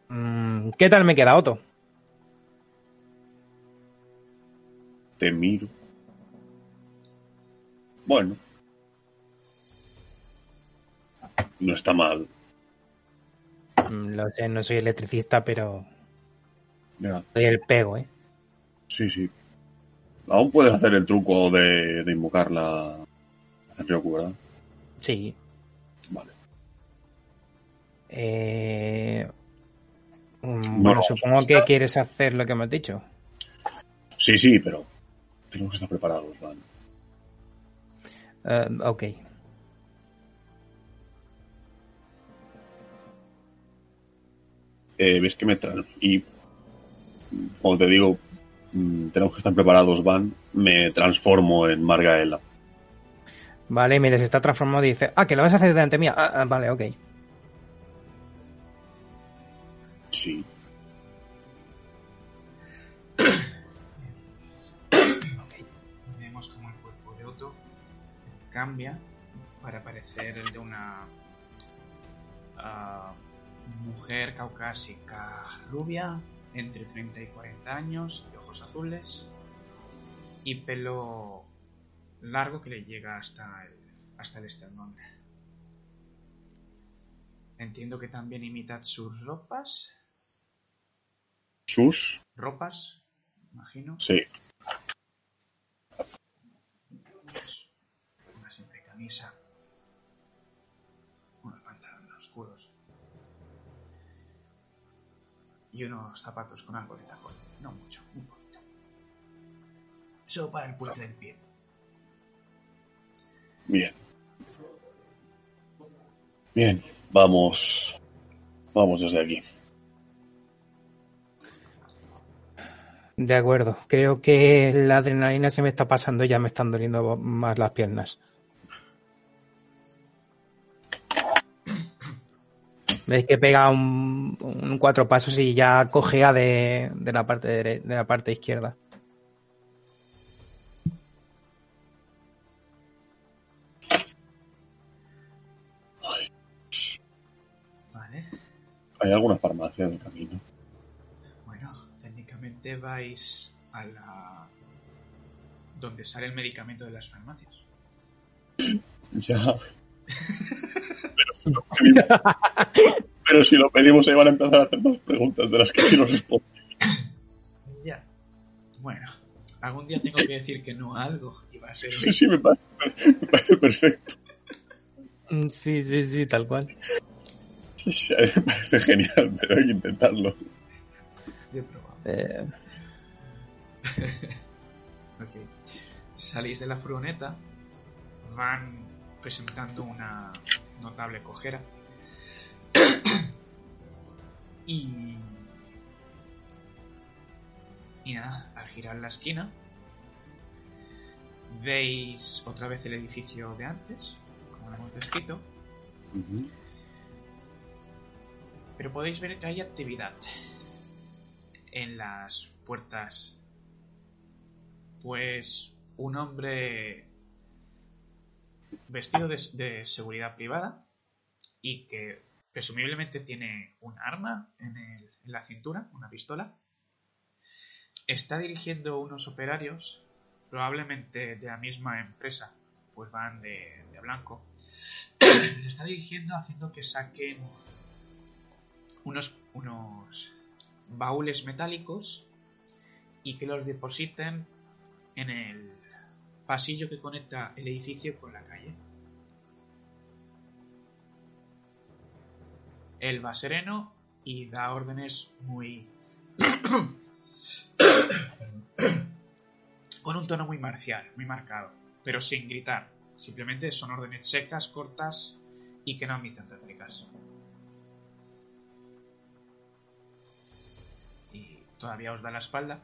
Mm, ¿Qué tal me queda, Otto? Te miro. Bueno. No está mal. Mm, Lo sé, no soy electricista, pero Ya. soy el pego, ¿eh? Sí, sí. Aún puedes hacer el truco de, de invocar la Ryoku, ¿verdad? Sí. Vale. Eh, mm, No, bueno, supongo que quieres hacer lo que me has dicho. Sí, sí, pero tenemos que estar preparados, Van. Eh, ok. Eh, ves que me tran- y como te digo, mm, tenemos que estar preparados, Van. Me transformo en Margaela. Vale, mire, se está transformando y dice, ah, que lo vas a hacer delante mía. Ah, ah, vale, ok. Sí. Vemos como el cuerpo de Otto cambia para parecer el de una ah, mujer caucásica rubia, entre 30 y 40 años, de ojos azules y pelo largo que le llega hasta el, hasta el esternón. Entiendo que también imitad sus ropas. Sus. Ropas, imagino. Sí. Una simple camisa. Unos pantalones oscuros. Y unos zapatos con algo de tacón. No mucho, un poquito. Solo para el puente del pie. Bien. Bien, vamos. Vamos desde aquí. De acuerdo. Creo que la adrenalina se me está pasando y ya me están doliendo más las piernas. Veis que pega un, cuatro pasos y ya cojea de, de la parte dere- de la parte izquierda. ¿Hay alguna farmacia en el camino? Técnicamente vais a la. donde sale el medicamento de las farmacias. Ya. Pero si, lo pedimos, pero si lo pedimos, ahí van a empezar a hacer más preguntas de las que quiero responder. Ya. Bueno, algún día tengo que decir que no a algo y va a ser. Sí, sí, me parece, me parece perfecto. Mm, Sí, sí, sí, tal cual. Sí, sí, me parece genial, pero hay que intentarlo. Probado. Eh, Ok. Salís de la furgoneta, van presentando una notable cojera. y. Y nada, al girar la esquina, veis otra vez el edificio de antes, como lo hemos descrito, pero podéis ver que hay actividad en las puertas. Pues un hombre vestido de, seguridad privada y que presumiblemente tiene un arma en, la cintura, una pistola, está dirigiendo unos operarios probablemente de la misma empresa, pues van de, blanco, está dirigiendo haciendo que saquen unos, unos baúles metálicos y que los depositen en el pasillo que conecta el edificio con la calle. Él va sereno y da órdenes muy... con un tono muy marcial, muy marcado, pero sin gritar. Simplemente son órdenes secas, cortas y que no admiten réplicas. Todavía os da la espalda.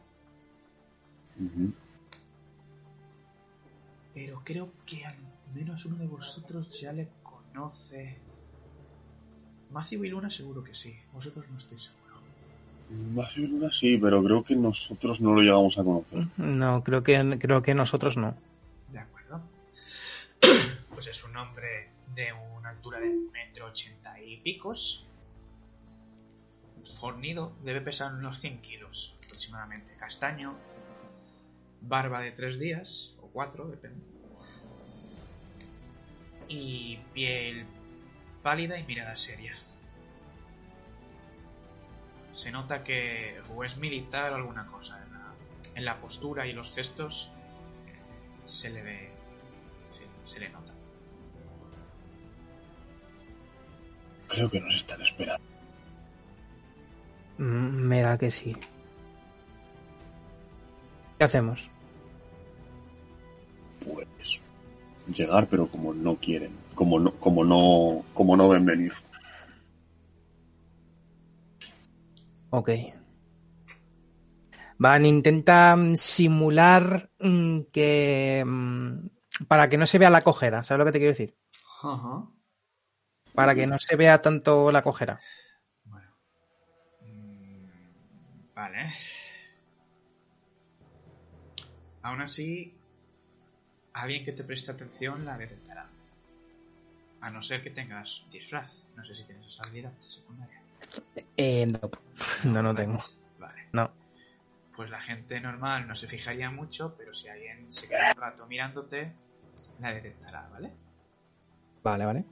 Pero creo que al menos uno de vosotros ya le conoce. Matthew y Luna seguro que sí. Vosotros no estoy seguro. Matthew Luna sí, pero creo que nosotros no lo llegamos a conocer. No, creo que, creo que nosotros no. De acuerdo. Pues es un hombre de una altura de metro ochenta y picos. Fornido, debe pesar unos 100 kilos aproximadamente. Castaño, barba de tres días, o cuatro, depende. Y piel pálida y mirada seria. Se nota que o es militar o alguna cosa. En la, postura y los gestos se le ve. Se le nota. Creo que nos están esperando. Mm, Me da que sí. ¿Qué hacemos? Pues llegar, pero como no quieren, como no, como no, como no ven venir. Ok. Van, intenta simular mm, que... mm, Para que no se vea la cojera, ¿sabes lo que te quiero decir? Para que no se vea tanto la cojera. Aún así, alguien que te preste atención la detectará. A no ser que tengas disfraz. No sé si tienes esa habilidad secundaria. Eh, no, no, no tengo. Vale. No. Pues la gente normal no se fijaría mucho, pero si alguien se queda un rato mirándote, la detectará, ¿vale? Vale, vale.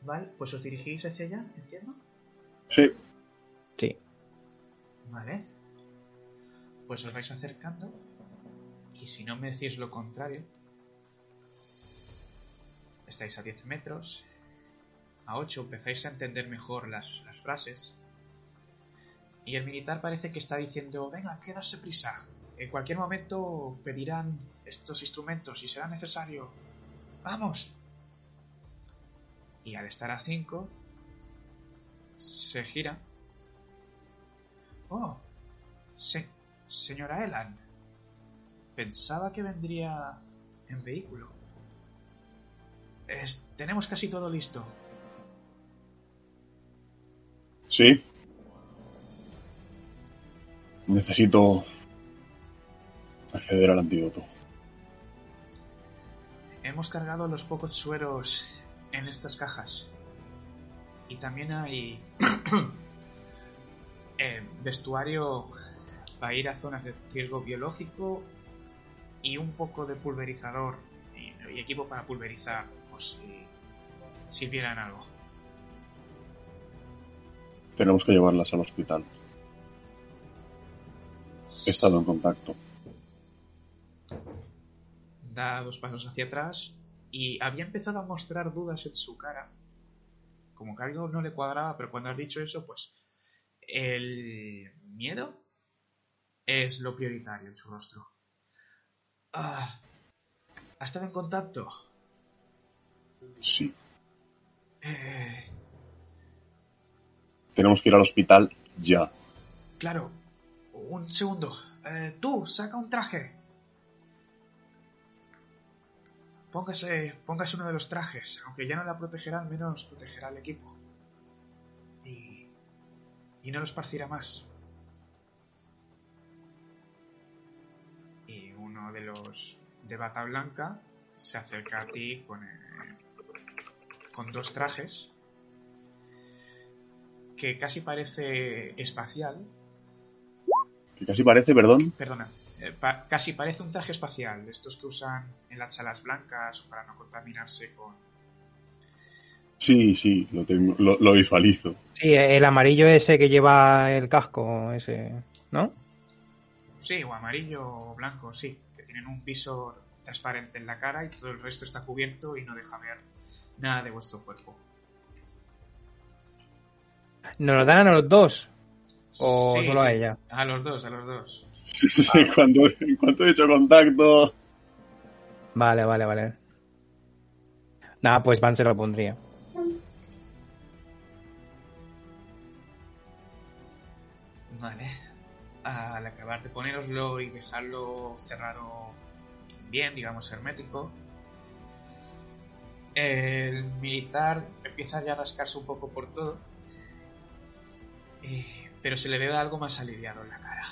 Vale, pues os dirigís hacia allá, entiendo. Sí, Sí. Vale. Pues os vais acercando. Y si no me decís lo contrario, estáis a 10 metros. A 8 empezáis a entender mejor las, las frases. Y el militar parece que está diciendo, venga, que darse prisa. En cualquier momento pedirán estos instrumentos y será necesario. ¡Vamos! Y al estar a 5, se gira. Oh, se- señora Elan. Pensaba que vendría en vehículo. Es- tenemos casi todo listo. sí. Necesito acceder al antídoto. Hemos cargado los pocos sueros en estas cajas. Y también hay eh, vestuario para ir a zonas de riesgo biológico y un poco de pulverizador y, y equipo para pulverizar por si sirvieran algo. Tenemos que llevarlas al hospital. He estado en contacto. Da dos pasos hacia atrás y había empezado a mostrar dudas en su cara. Como que algo no le cuadraba, pero cuando has dicho eso, pues el miedo es lo prioritario en su rostro. Ah, ¿Ha estado en contacto? Sí. Eh, Tenemos que ir al hospital ya. claro. Un segundo. Eh, tú, saca un traje. Póngase, póngase uno de los trajes. Aunque ya no la protegerá, al menos protegerá al equipo. Y, y no lo esparcirá más. Y uno de los de bata blanca se acerca a ti con, eh, con dos trajes que casi parece espacial Que casi parece, perdón. Perdona, eh, pa- casi parece un traje espacial, de estos que usan en las salas blancas para no contaminarse con... Sí, sí, lo, tengo, lo, lo visualizo. Sí, el amarillo ese que lleva el casco, ese, ¿no? Sí, o amarillo o blanco, sí, que tienen un visor transparente en la cara y todo el resto está cubierto y no deja ver nada de vuestro cuerpo. ¿Nos lo dan a los dos? ¿O Sí, solo a ella? A los dos, a los dos. cuando, en cuanto he hecho contacto. Vale, vale, vale. Nada, pues Van se lo pondría. Vale. Al acabar de ponéroslo y dejarlo cerrado bien, digamos hermético, el militar empieza ya a rascarse un poco por todo, eh, pero se le ve algo más aliviado en la cara.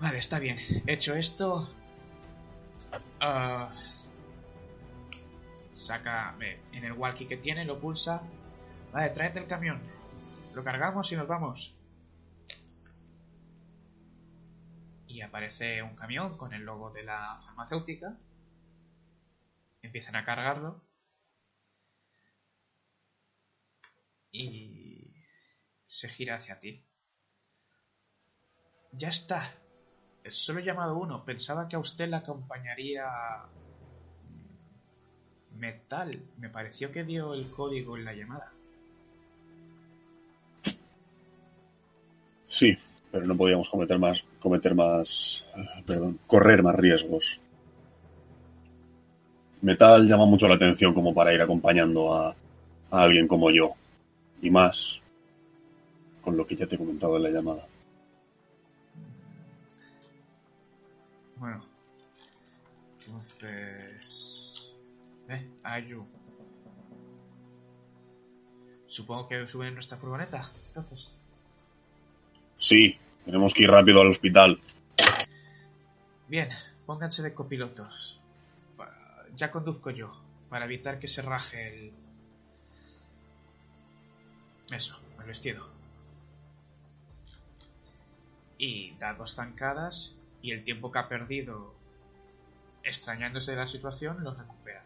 Vale, está bien. Hecho esto, ah, saca en el walkie que tiene, lo pulsa. Vale, tráete el camión. Lo cargamos y nos vamos. y aparece un camión con el logo de la farmacéutica. Empiezan a cargarlo. Y se gira hacia ti. Ya está. Solo he llamado uno. Pensaba que a usted le acompañaría Metal. Me pareció que dio el código en la llamada. Sí, pero no podíamos cometer más, cometer más, eh, perdón, correr más riesgos. Metal llama mucho la atención como para ir acompañando a, a alguien como yo. Y más con lo que ya te he comentado en la llamada. Bueno. Entonces... Eh, Ayu. Supongo que suben en nuestra furgoneta, entonces. Sí, tenemos que ir rápido al hospital. Bien, pónganse de copilotos. Ya conduzco yo, para evitar que se raje el... Eso, el vestido. Y da dos zancadas y el tiempo que ha perdido extrañándose de la situación lo recupera.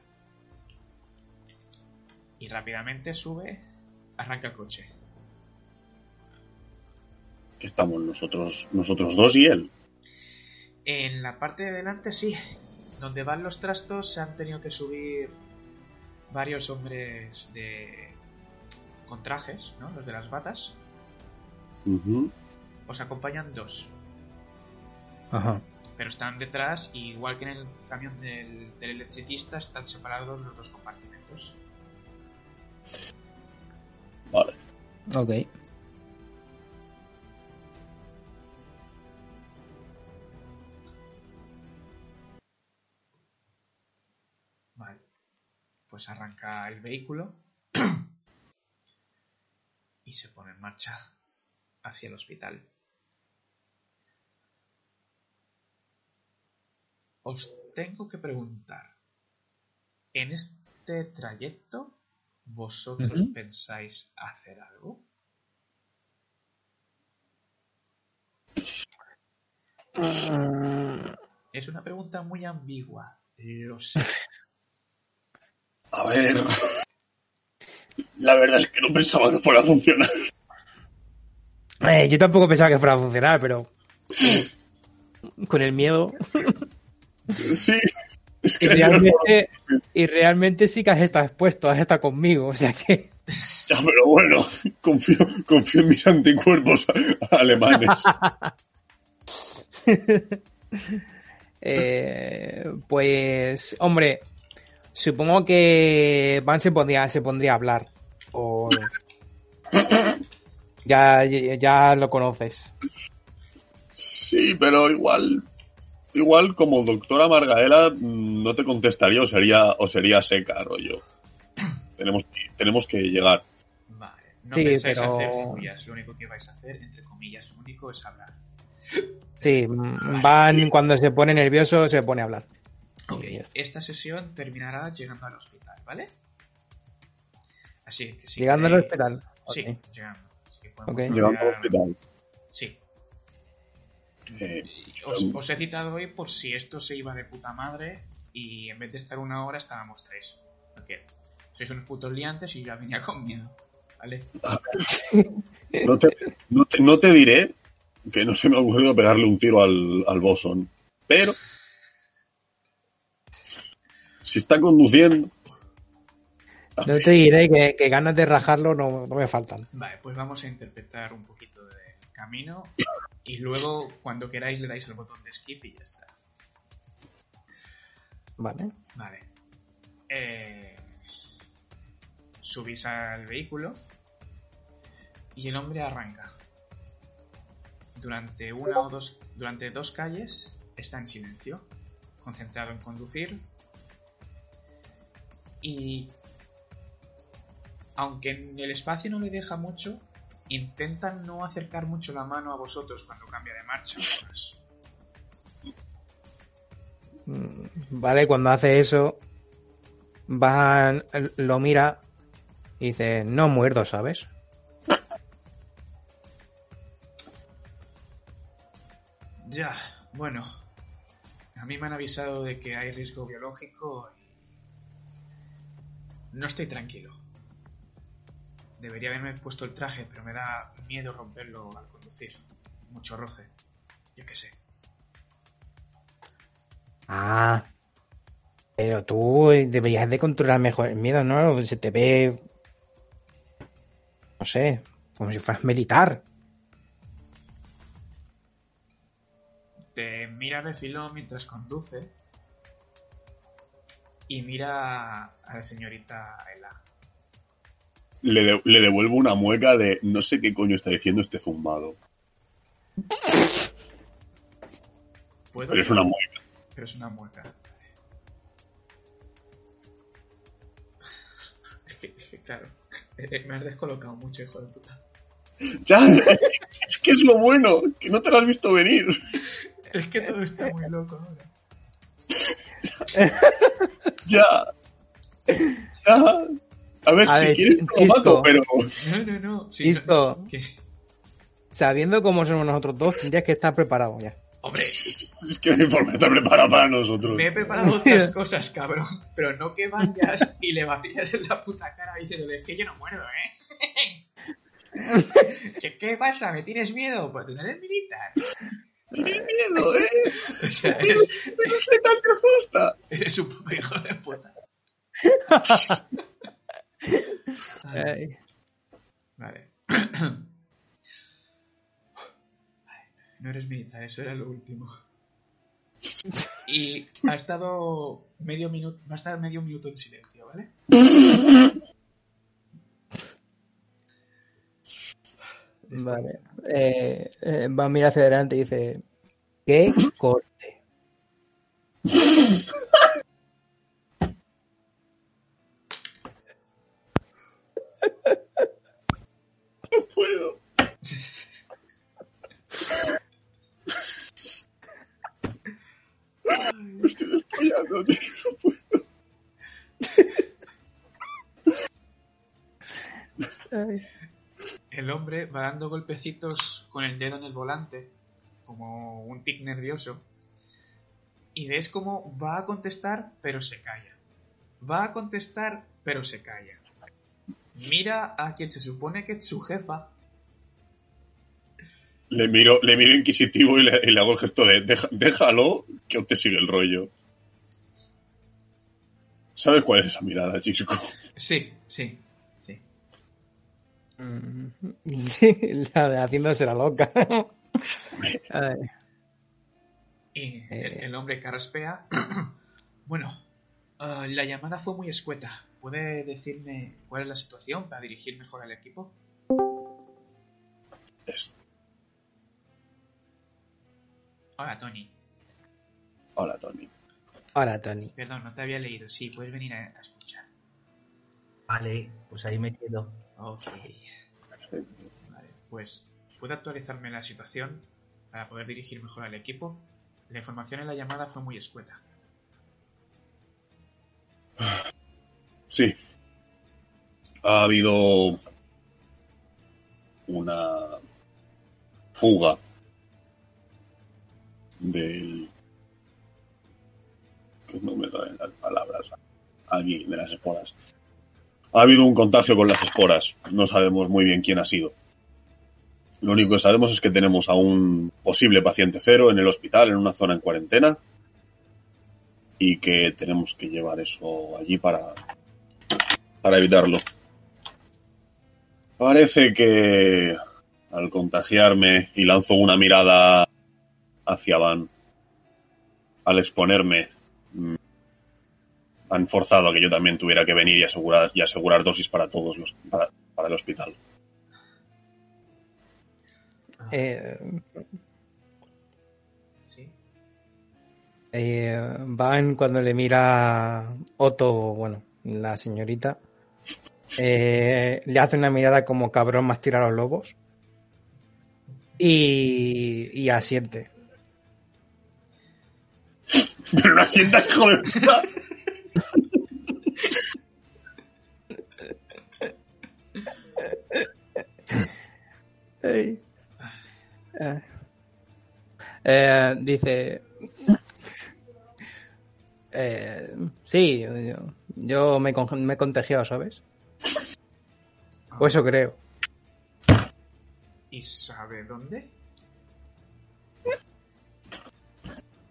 Y rápidamente sube, arranca el coche. Que estamos nosotros, nosotros dos y él. En la parte de delante sí. Donde van los trastos se han tenido que subir varios hombres de con trajes, ¿no? Los de las batas. Os acompañan dos, Ajá. pero están detrás y igual que en el camión del, del electricista están separados los dos compartimentos. Vale. Ok. Vale. Pues arranca el vehículo y se pone en marcha hacia el hospital. Os tengo que preguntar, ¿en este trayecto vosotros pensáis hacer algo? Es una pregunta muy ambigua, lo sé. A ver. La verdad es que no pensaba que fuera a funcionar. Eh, yo tampoco pensaba que fuera a funcionar, pero. Con el miedo. Sí. Es Y realmente, y realmente sí que has estado expuesto, has estado conmigo. O sea que. Ya, pero bueno, confío, confío en mis anticuerpos alemanes. Eh, pues, hombre, supongo que Van se pondría, se pondría a hablar. O... Ya, ya, ya lo conoces. Sí, pero igual. Igual como doctora Margaela mm, no te contestaría o sería, o sería seca, rollo. Tenemos, que- tenemos que llegar. Vale, no Sí, pensáis pero- hacer furias, lo único que vais a hacer, entre comillas, lo único es hablar. Sí, Van cuando se pone nervioso se pone a hablar. Ok, esta sesión terminará llegando al hospital, ¿vale? Así que si Llegando al queréis- hospital. Sí, Ok. llegando. Así que podemos Ok. rodear- Llegando al hospital. Sí. Eh, Os, os he citado hoy por si esto se iba de puta madre y en vez de estar una hora estábamos tres. Porque sois unos putos liantes y yo ya venía con miedo. ¿Vale? no, te, no, te, no te diré que no se me ha ocurrido pegarle un tiro al, al Boson. Pero. Si está conduciendo. No te diré que, que ganas de rajarlo no, no me faltan. Vale, pues vamos a interpretar un poquito de camino y luego cuando queráis le dais el botón de skip y ya está. Vale. Vale. Eh, subís al vehículo y el hombre arranca. Durante una o dos, durante dos calles está en silencio, concentrado en conducir y aunque en el espacio no le deja mucho, intenta no acercar mucho la mano a vosotros cuando cambia de marcha. además. Mm, Vale, cuando hace eso, va, lo mira y dice, no muerdo, ¿sabes? Ya, bueno. A mí me han avisado de que hay riesgo biológico y... No estoy tranquilo. Debería haberme puesto el traje, pero me da miedo romperlo al conducir. Mucho roce. Yo qué sé. Ah. Pero tú deberías de controlar mejor el miedo, ¿no? Se te ve... No sé, como si fueras militar. Te mira de filo mientras conduce. Y mira a la señorita Ela. Le, de- le devuelvo una mueca de no sé qué coño está diciendo este zumbado. ¿Puedo? Pero es una mueca. Pero es una mueca. Es que, es que, claro, eh, me has descolocado mucho, hijo de puta. Ya, es que es lo bueno, que no te lo has visto venir. Es que todo está muy loco ahora. Ya. Ya. A ver, A si ver, quieres te lo mato, pero No, no, no. sí, no, Sabiendo cómo somos nosotros dos, tendrías que estar preparado ya. Hombre, es que el informe está preparado para nosotros. me he preparado otras cosas, cabrón. Pero no que vayas y le vacías en la puta cara diciéndole, es que yo no muerdo, ¿eh? ¿Qué, ¿Qué pasa? ¿Me tienes miedo? Pues tú no eres militar. Tienes miedo, ¿eh? O sea, eres, eres un poco hijo de puta. Ay, Vale. No eres militar, eso era lo último. Y ha estado medio minuto, va a estar medio minuto en silencio, ¿vale? vale. Eh, eh, va a mirar hacia adelante y dice, ¿qué corte? Golpecitos con el dedo en el volante, como un tic nervioso. Y ves cómo va a contestar, pero se calla. Va a contestar, pero se calla. Mira a quien se supone que es su jefa. Le miro, le miro inquisitivo y le, y le hago el gesto de "Deja- déjalo, que te sigue el rollo. ¿Sabes cuál es esa mirada, chico? Sí, sí. La de haciéndose la loca. Y el, el hombre carraspea. bueno, ah, la llamada fue muy escueta. ¿Puede decirme cuál es la situación para dirigir mejor al equipo? Hola, Tony. Hola, Tony. Ahora, Tony. Perdón, no te había leído. Sí, puedes venir a, a escuchar. Vale, pues ahí me quedo. Ok. Vale, pues, ¿puede actualizarme la situación para poder dirigir mejor al equipo? La información en la llamada fue muy escueta. Sí. Ha habido una fuga del... que no me traen las palabras aquí de las esporas. Ha habido un contagio con las esporas. No sabemos muy bien quién ha sido. Lo único que sabemos es que tenemos a un posible paciente cero en el hospital, en una zona en cuarentena, y que tenemos que llevar eso allí para, para evitarlo. Parece que al contagiarme y lanzo una mirada hacia Van, al exponerme, han forzado a que yo también tuviera que venir y asegurar, y asegurar dosis para todos los, para, para el hospital. Eh, Sí. eh, Van cuando le mira Otto, bueno, la señorita, eh, le hace una mirada como cabrón más tira a los lobos y, y asiente. Pero no sientas, hijo de puta. Ey. Eh, eh, dice. Eh, sí, yo, yo me, con- me he contagiado, ¿sabes? O eso creo. ¿Y sabe dónde?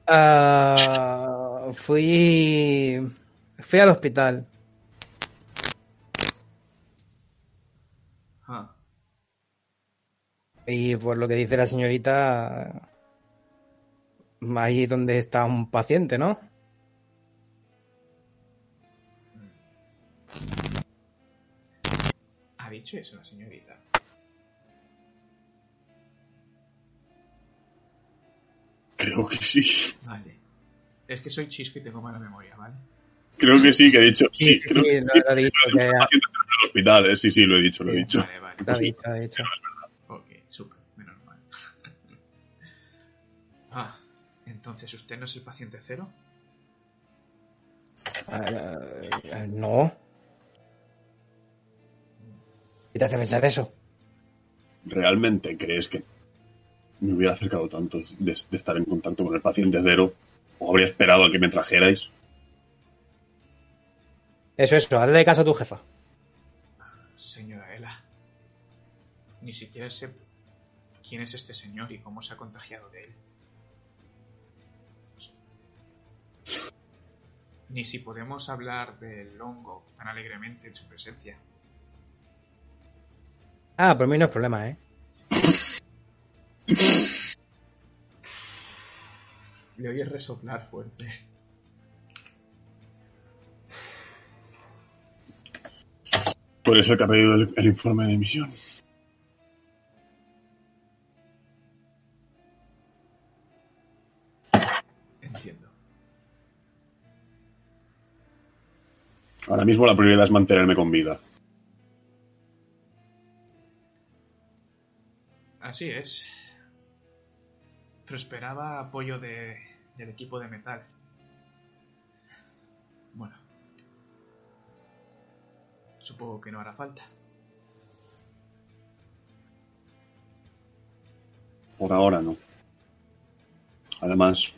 Ah, fui. Fui al hospital. Ah, Y por lo que dice la señorita. Ahí donde está un paciente, ¿no? ¿Ha dicho eso la señorita? Creo que sí. Vale. Es que soy chisco y tengo mala memoria, ¿vale? Creo que sí, que he dicho. Sí, Sí, creo sí, que lo- sí. lo he dicho, que- Paciente en el hospital, eh, sí, sí, lo he dicho, lo he dicho. Vale, vale. Lo ha dicho, lo ha dicho. Entonces usted no es el paciente cero. Eh, no. ¿Qué te hace pensar eso? ¿Realmente crees que me hubiera acercado tanto de, de estar en contacto con el paciente cero? ¿O habría esperado a que me trajerais? Eso, eso, hazle caso a tu jefa. Señora Ela. Ni siquiera sé quién es este señor y cómo se ha contagiado de él. Ni si podemos hablar del hongo tan alegremente en su presencia. Ah, por mí no es problema, ¿eh? Le oyes resoplar fuerte. Tú eres el que ha pedido el, el informe de emisión. Ahora mismo la prioridad es mantenerme con vida. Así es. Pero esperaba apoyo de, del equipo de metal. Bueno. Supongo que no hará falta. Por ahora no. Además,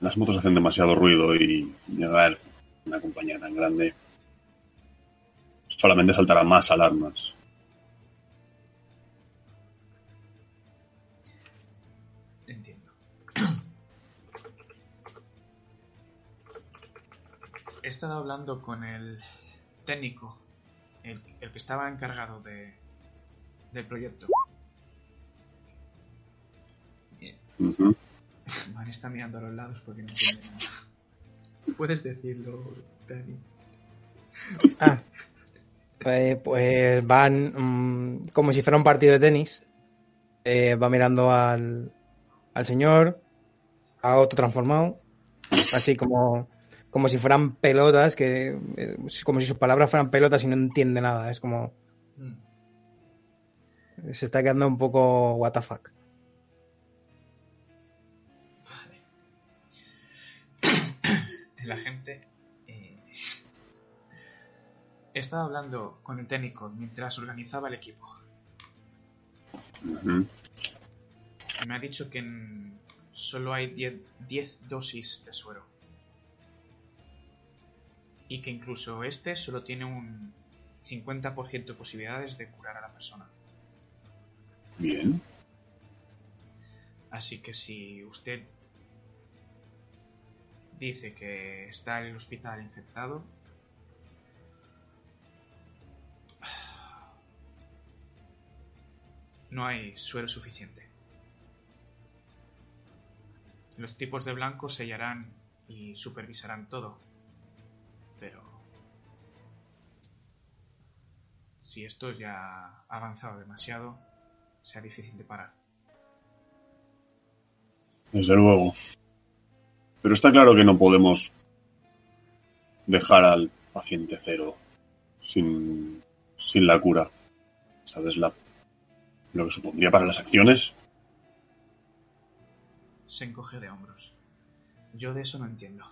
las motos hacen demasiado ruido y llegar a una compañía tan grande solamente saltará más alarmas. Entiendo. He estado hablando con el técnico, el, el que estaba encargado de, del proyecto. Ujú. Man está mirando a los lados porque no entiende nada. Puedes decirlo, Dani. Ah. Eh, pues van mm, como si fuera un partido de tenis. Eh, va mirando al, al señor, a otro transformado, así como, como si fueran pelotas, que eh, como si sus palabras fueran pelotas y no entiende nada. Es como Mm. se está quedando un poco what the fuck. El agente. He estado hablando con el técnico mientras organizaba el equipo. Me ha dicho que en, solo hay 10 10 dosis de suero. Y que incluso este solo tiene un 50% de posibilidades de curar a la persona. Bien. Así que si usted dice que está en el hospital infectado, no hay suero suficiente. Los tipos de blanco sellarán y supervisarán todo. Pero... Si esto ya ha avanzado demasiado, será difícil de parar. Desde luego. Pero está claro que no podemos dejar al paciente cero sin, sin la cura. ¿Sabes la, lo que supondría para las acciones? Se encoge de hombros. Yo de eso no entiendo.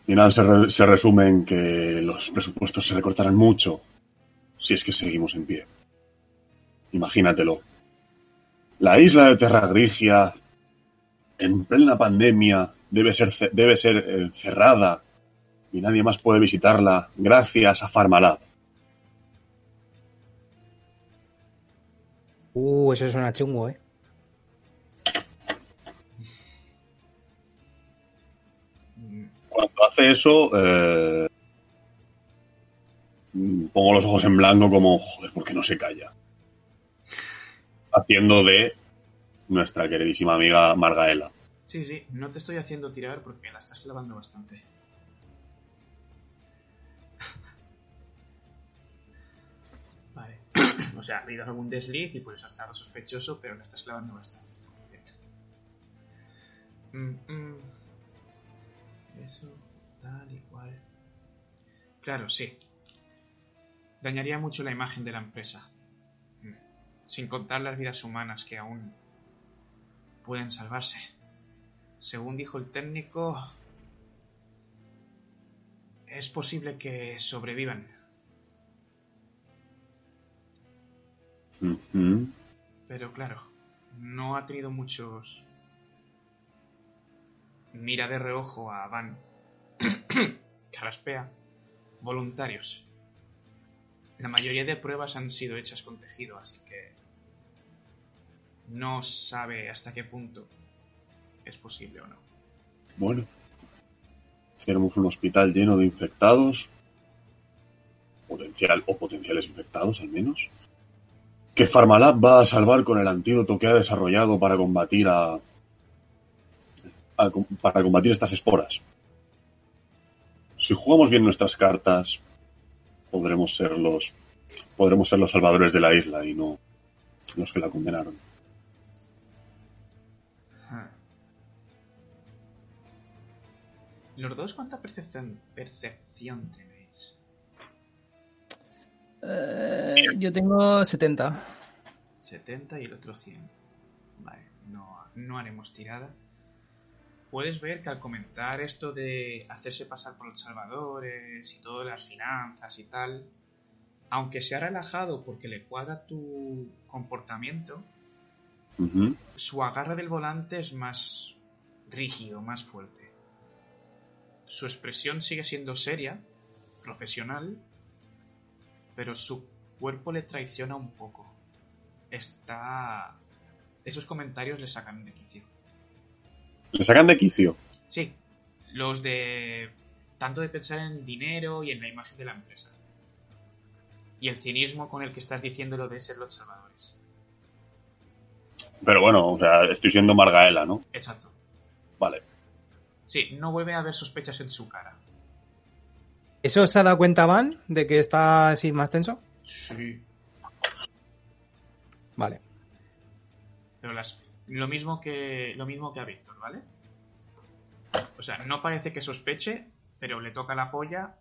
Al final se, re- se resume en que los presupuestos se recortarán mucho si es que seguimos en pie. Imagínatelo. La isla de Terra Grigia, en plena pandemia, debe ser, debe ser eh, cerrada y nadie más puede visitarla gracias a Farmalab. Uh, eso suena chungo, ¿eh? Cuando hace eso, eh, pongo los ojos en blanco como, joder, ¿por qué no se calla? Haciendo de nuestra queridísima amiga Margaela. Sí, sí, no te estoy haciendo tirar porque la estás clavando bastante. O sea, ha habido algún desliz y por eso ha estado sospechoso, pero la estás clavando bastante. Está muy. Mm, mm. Eso, tal y cual. Claro, sí. Dañaría mucho la imagen de la empresa. Mm. Sin contar las vidas humanas que aún pueden salvarse. Según dijo el técnico, es posible que sobrevivan, Pero claro, no ha tenido muchos... Mira de reojo a Van Caraspea, voluntarios. La mayoría de pruebas han sido hechas con tejido, así que no sabe hasta qué punto es posible o no. Bueno, tenemos un hospital lleno de infectados, potencial o potenciales infectados al menos, que Farmalab va a salvar con el antídoto que ha desarrollado para combatir a, para combatir estas esporas. Si jugamos bien nuestras cartas, podremos ser los podremos ser los salvadores de la isla y no los que la condenaron. Los dos, ¿cuánta percepción, percepción? Eh, yo tengo 70. 70 y el otro 100. Vale, no, no haremos tirada. Puedes ver que al comentar esto de hacerse pasar por los salvadores y todas las finanzas y tal, aunque se ha relajado porque le cuadra tu comportamiento, su agarre del volante es más rígido, más fuerte. Su expresión sigue siendo seria, profesional, pero su cuerpo le traiciona un poco. Está... Esos comentarios le sacan de quicio. Le sacan de quicio. Sí, los de... tanto de pensar en dinero y en la imagen de la empresa. Y el cinismo con el que estás diciendo lo de ser los salvadores. Pero bueno, o sea, estoy siendo Margaela, ¿no? Exacto. Vale. Sí, no vuelve a haber sospechas en su cara. ¿Eso se ha dado cuenta Van de que está así más tenso? Sí. Vale. Pero las, lo mismo que lo mismo que a Víctor, ¿vale? O sea, no parece que sospeche, pero le toca la polla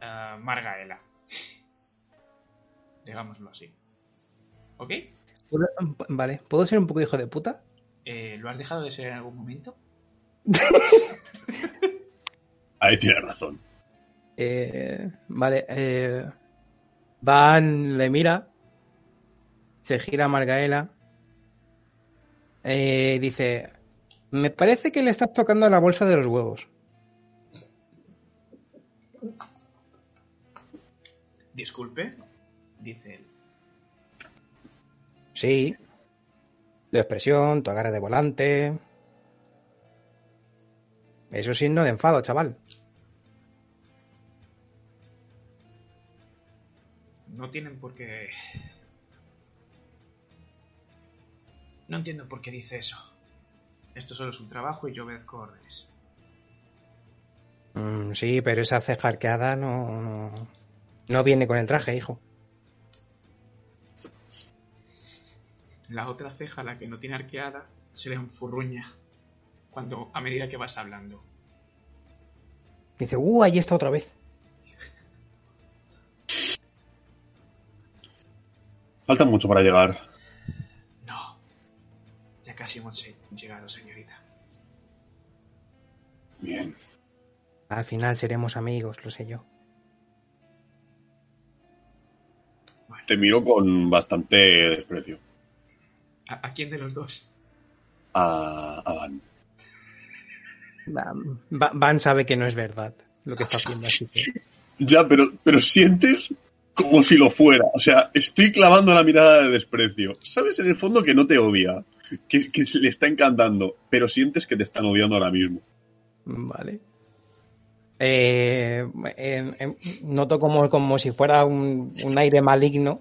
a Margaela. Digámoslo así. ¿Ok? ¿Puedo- Vale. ¿Puedo ser un poco hijo de puta? Eh, ¿Lo has dejado de ser en algún momento? Ahí tiene razón. Eh, vale. eh, Van le mira. Se gira a Margaela. Eh, dice, me parece que le estás tocando la bolsa de los huevos. Disculpe, dice él. Sí. Tu expresión, tu agarre de volante. Eso es signo de enfado, chaval. No tienen por qué... No entiendo por qué dice eso. Esto solo es un trabajo y yo obedezco órdenes. Mm, sí, pero esa ceja arqueada no, no, no viene con el traje, hijo. La otra ceja, la que no tiene arqueada, se le enfurruña cuando a medida que vas hablando. Dice, uh, ahí está otra vez. Falta mucho para llegar. No. Ya casi hemos llegado, señorita. Bien. Al final seremos amigos, lo sé yo. Te miro con bastante desprecio. ¿A, a quién de los dos? A, a Van. Va- Van sabe que no es verdad lo que está haciendo, así que... Ya, pero, pero sientes como si lo fuera. O sea, estoy clavando la mirada de desprecio. Sabes en el fondo que no te odia, que, que se le está encantando, pero sientes que te están odiando ahora mismo. Vale. Eh, noto como, como si fuera un, un aire maligno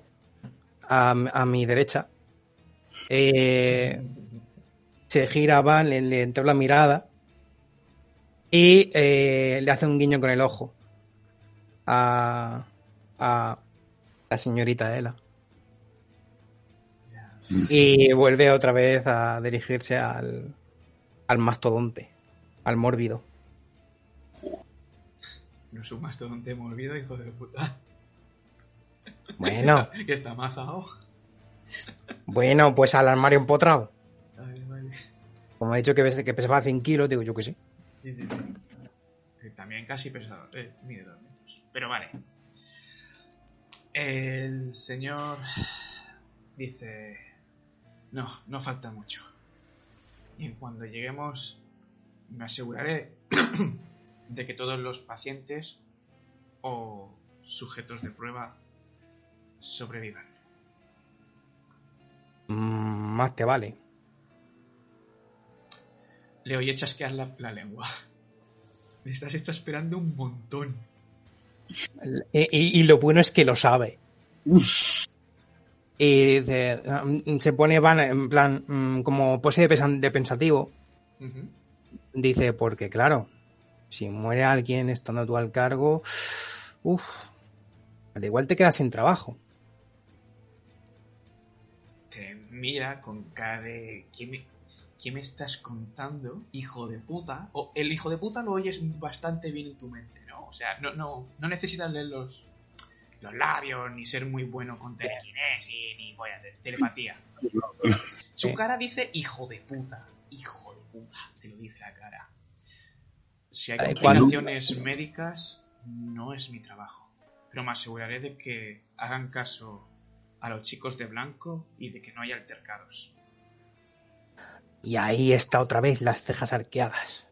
a, a mi derecha. Eh, se gira Van, le, le entró la mirada y eh, le hace un guiño con el ojo a, a la señorita Ela. Y vuelve otra vez a dirigirse al, al mastodonte, al mórbido. No es un mastodonte morbido, hijo de puta. Bueno, que está mazao. bueno, pues al armario empotrado. Vale, vale. Como he dicho que, que pesaba 100 kilos, digo yo que sí. Que también casi pesa. Eh, mide dos metros. Pero vale. El señor dice. No, no falta mucho. Y cuando lleguemos, me aseguraré de que todos los pacientes o sujetos de prueba sobrevivan. Mm, más te vale. Le oye chasquear la, la lengua. Le estás hecho esperando un montón. Y, y- y lo bueno es que lo sabe. Y dice, mm, se pone Van en plan, mm, como pose de, pesan- de pensativo. Dice, porque claro, si muere alguien estando tú al cargo, uff, al igual te quedas sin trabajo. te mira con cara de ¿qué me, qué me estás contando, hijo de puta? O el hijo de puta lo oyes bastante bien en tu mente, ¿no? O sea, no, no, no necesitas leer los, los labios, ni ser muy bueno con telequinesis, ni voy a telepatía. Su cara dice hijo de puta, hijo de puta, te lo dice a cara. Si hay complicaciones médicas, no es mi trabajo. Pero me aseguraré de que hagan caso a los chicos de blanco y de que no haya altercados. Y ahí está otra vez las cejas arqueadas.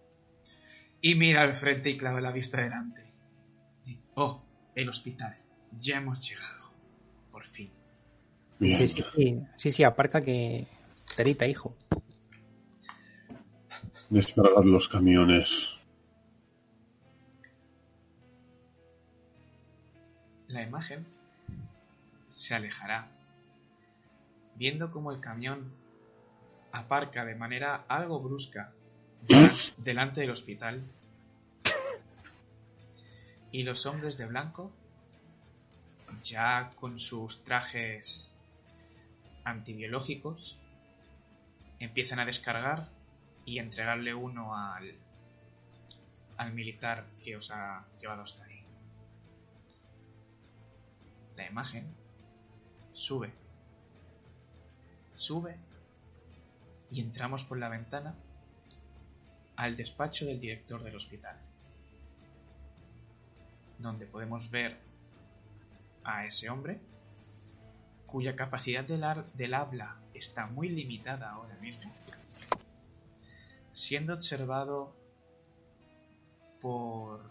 Y mira al frente y clava la vista delante. Oh, el hospital. Ya hemos llegado. Por fin. Bien. Sí, sí, sí, sí, sí, aparca que... Terita, hijo. Descargad los camiones. La imagen se alejará, viendo como el camión aparca de manera algo brusca delan- delante del hospital. Y los hombres de blanco, ya con sus trajes antibiológicos, empiezan a descargar y entregarle uno al, al militar que os ha llevado hasta ahí. La imagen sube, sube y entramos por la ventana al despacho del director del hospital, donde podemos ver a ese hombre cuya capacidad del, del habla está muy limitada ahora mismo, siendo observado por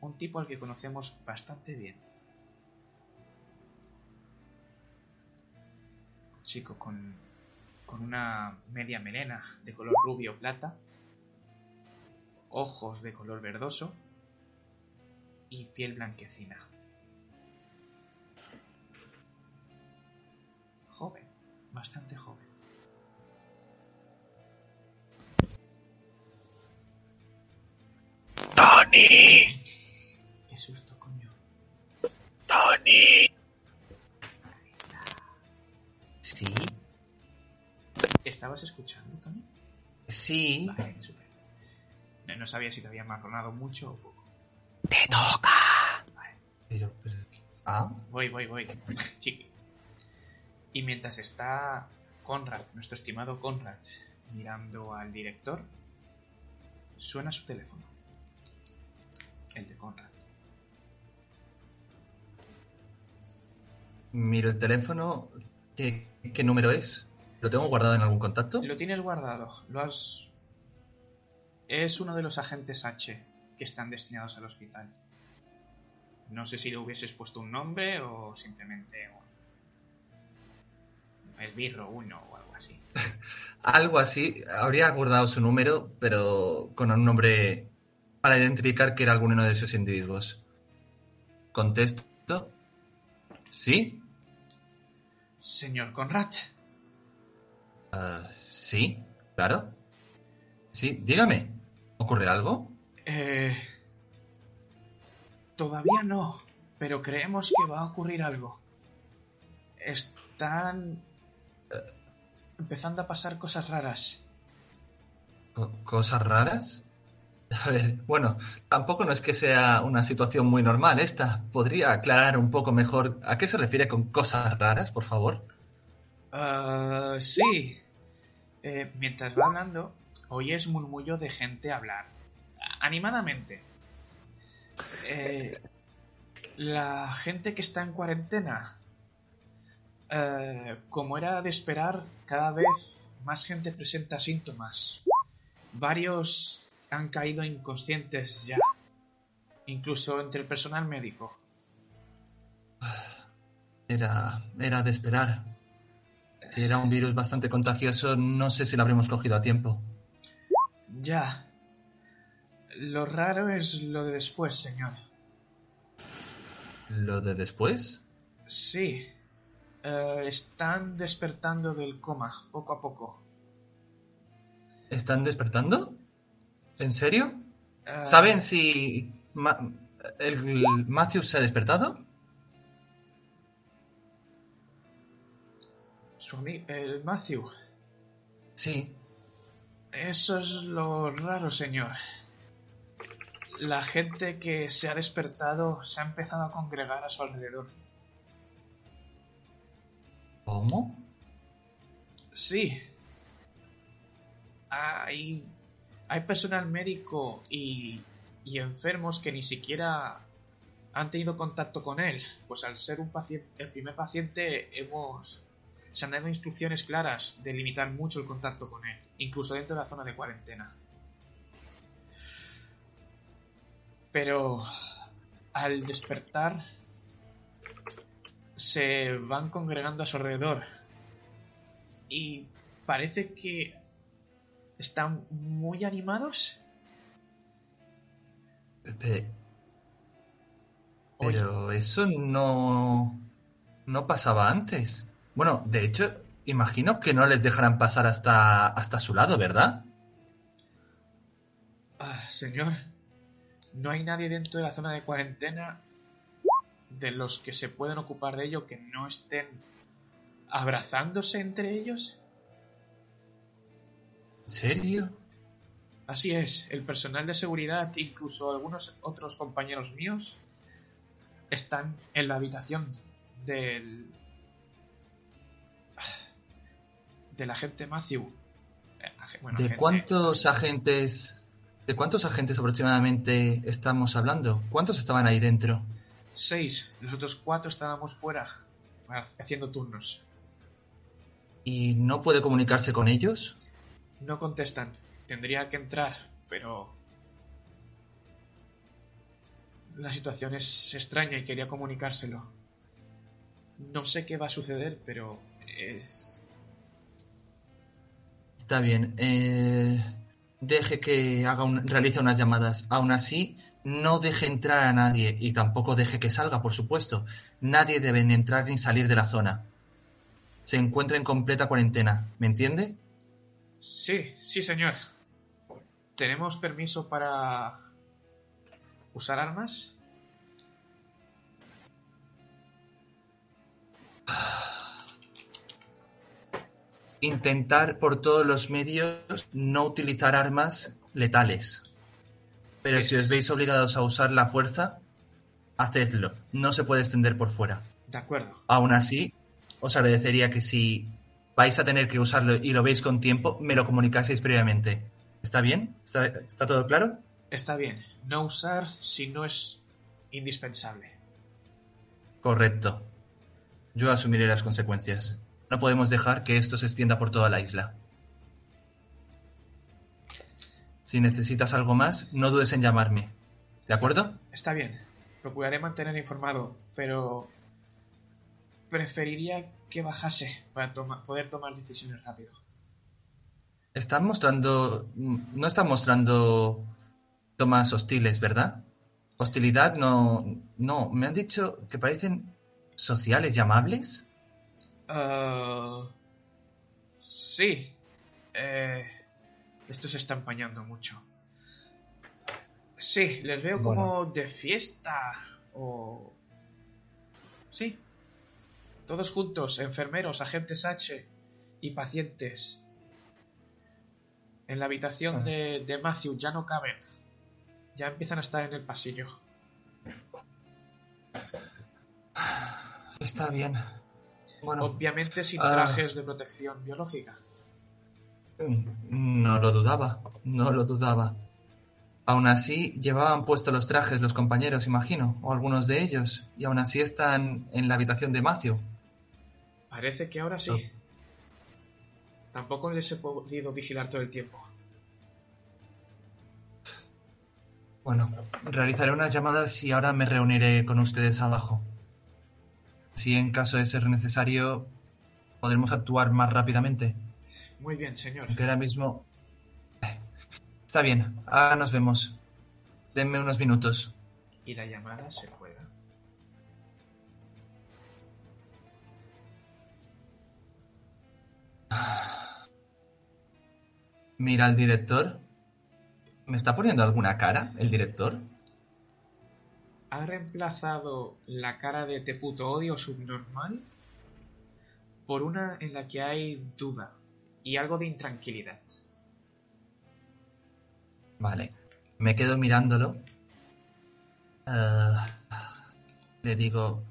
un tipo al que conocemos bastante bien. Un chico con, con una media melena de color rubio plata, ojos de color verdoso y piel blanquecina. Joven, bastante joven. Tony, Qué susto, coño. Tony. Sí, ¿Estabas escuchando, Tony? sí. Vale, súper. No, no sabía si te había marronado mucho o poco. Te toca. Pero, pero... Ah, Voy, voy, voy. Chiqui. Y mientras está Conrad, nuestro estimado Conrad, mirando al director, suena su teléfono. El de Conrad. miro el teléfono. ¿Qué, qué número es? ¿Lo tengo guardado en algún contacto? Lo tienes guardado. Lo has. Es uno de los agentes H que están destinados al hospital. No sé si le hubieses puesto un nombre o simplemente un. El birro 1 o algo así. Algo así. Habría guardado su número, pero con un nombre para identificar que era alguno de esos individuos. Contesto. ¿Sí? Señor Conrad, Ah, sí, claro. Sí, dígame. ¿Ocurre algo? Eh, todavía no, pero creemos que va a ocurrir algo. Están eh, empezando a pasar cosas raras. Co- ¿Cosas raras? A ver, bueno, tampoco no es que sea una situación muy normal esta. ¿Podría aclarar un poco mejor a qué se refiere con cosas raras, por favor? Ah, sí. Eh, mientras va hablando, oyes murmullo de gente hablar. Animadamente. Eh, la gente que está en cuarentena. eh, como era de esperar, cada vez más gente presenta síntomas. Varios han caído inconscientes ya. Incluso entre el personal médico. Era, era de esperar. Si era un virus bastante contagioso, no sé si lo habremos cogido a tiempo. Ya. Lo raro es lo de después, señor. ¿Lo de después? Sí. Eh, están despertando del coma, poco a poco. ¿Están despertando? ¿En serio? Eh, ¿Saben si Ma- el Matthew se ha despertado? Su ami- el Matthew. Sí. Eso es lo raro, señor. La gente que se ha despertado se ha empezado a congregar a su alrededor. ¿Cómo? Sí. Hay, hay personal médico y, y enfermos que ni siquiera han tenido contacto con él. Pues al ser un paciente, el primer paciente, hemos. Se han dado instrucciones claras de limitar mucho el contacto con él, incluso dentro de la zona de cuarentena. Pero al despertar se van congregando a su alrededor y parece que están muy animados. Pe- Pero eso no... no pasaba antes. Bueno, de hecho, imagino que no les dejarán pasar hasta, hasta su lado, ¿verdad? Ah, señor, no hay nadie dentro de la zona de cuarentena de los que se pueden ocupar de ello que no estén abrazándose entre ellos. ¿En serio? Así es, el personal de seguridad, incluso algunos otros compañeros míos, están en la habitación del. Del agente Matthew. Eh, bueno, ¿De agente- cuántos agentes... ¿De cuántos agentes aproximadamente estamos hablando? ¿Cuántos estaban ahí dentro? Seis. Los otros cuatro estábamos fuera, haciendo turnos. ¿Y no puede comunicarse con ellos? No contestan. tendría que entrar, pero la situación es extraña y quería comunicárselo. No sé qué va a suceder, pero es... Está bien. eh, deje que haga un- realice unas llamadas. Aún así, no deje entrar a nadie y tampoco deje que salga, por supuesto. Nadie debe entrar ni salir de la zona. Se encuentra en completa cuarentena. ¿Me entiende? Sí, sí, señor. ¿Tenemos permiso para usar armas? Intentar por todos los medios no utilizar armas letales. Pero si os veis obligados a usar la fuerza, hacedlo. No se puede extender por fuera. De acuerdo. Aún así, os agradecería que si vais a tener que usarlo y lo veis con tiempo, me lo comunicaseis previamente. ¿Está bien? ¿Está, está todo claro? Está bien. No usar si no es indispensable. Correcto. Yo asumiré las consecuencias. No podemos dejar que esto se extienda por toda la isla. Si necesitas algo más, no dudes en llamarme. ¿De acuerdo? Está bien. Procuraré mantener informado, pero preferiría que bajase para toma- poder tomar decisiones rápido. Están mostrando... No están mostrando tomas hostiles, ¿verdad? Hostilidad no... No, me han dicho que parecen sociales y amables. Ah, sí. Eh, esto se está empañando mucho. Sí, les veo como de fiesta o... Sí. Todos juntos, enfermeros, agentes H y pacientes. En la habitación Ah. de, de Matthew ya no caben. Ya empiezan a estar en el pasillo. Está bien. Bueno, Obviamente sin Ah. trajes de protección biológica. no lo dudaba, no lo dudaba. Aún así, llevaban puestos los trajes los compañeros, imagino, o algunos de ellos, y aún así están en la habitación de Matthew. Parece que ahora sí. No. Tampoco les he podido vigilar todo el tiempo. Bueno, realizaré unas llamadas y ahora me reuniré con ustedes abajo. Si en caso de ser necesario, podremos actuar más rápidamente. Muy bien, señor. Aunque ahora mismo... Está bien, ahora nos vemos. Denme unos minutos. Y la llamada se cuelga. Mira al director. ¿Me está poniendo alguna cara el director? Ha reemplazado la cara de te puto odio subnormal por una en la que hay duda y algo de intranquilidad. Vale. Me quedo mirándolo. Ah, le digo,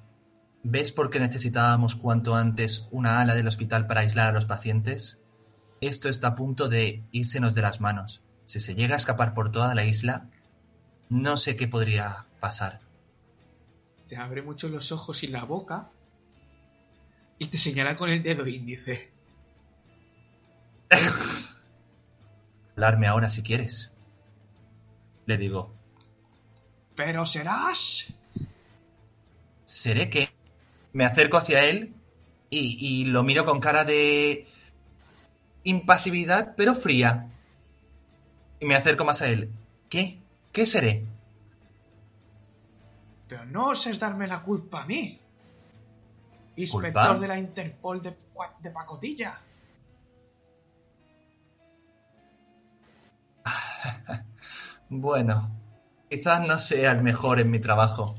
¿ves por qué necesitábamos cuanto antes una ala del hospital para aislar a los pacientes? Esto está a punto de írsenos de las manos. Si se llega a escapar por toda la isla, no sé qué podría pasar. Te abre mucho los ojos y la boca y te señala con el dedo índice. Hablarme ahora si quieres. Le digo, Pero serás. ¿seré que? Me acerco hacia él y, y lo miro con cara de impasividad, pero fría. Y me acerco más a él. ¿Qué? ¿Qué seré? Pero no oses darme la culpa a mí. Inspector ¿Culpa? de la Interpol de, de pacotilla. Bueno, quizás no sea el mejor en mi trabajo,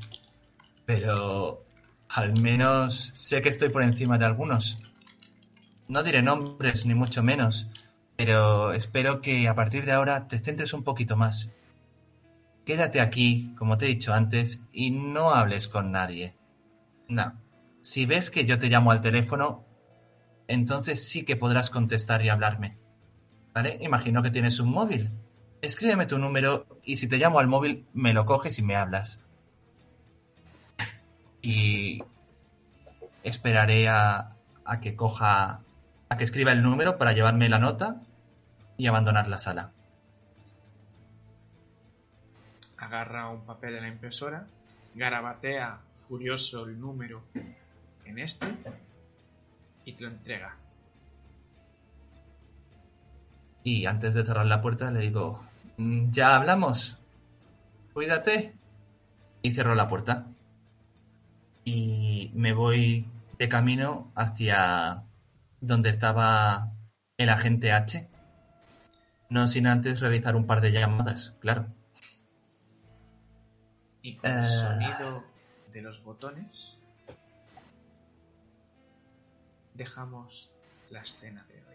pero al menos sé que estoy por encima de algunos. No diré nombres, ni mucho menos, pero espero que a partir de ahora te centres un poquito más. Quédate aquí, como te he dicho antes, y no hables con nadie. No. Si ves que yo te llamo al teléfono, entonces sí que podrás contestar y hablarme. ¿Vale? Imagino que tienes un móvil. Escríbeme tu número y si te llamo al móvil, me lo coges y me hablas. Y esperaré a, a que coja, a que escriba el número para llevarme la nota y abandonar la sala. Agarra un papel de la impresora, garabatea furioso el número en este y te lo entrega. Y antes de cerrar la puerta le digo, "Mm, ya hablamos. Cuídate. Y cierro la puerta. Y me voy de camino hacia donde estaba el agente H. No sin antes realizar un par de llamadas, claro. Y con el Eh. sonido de los botones dejamos la escena de hoy.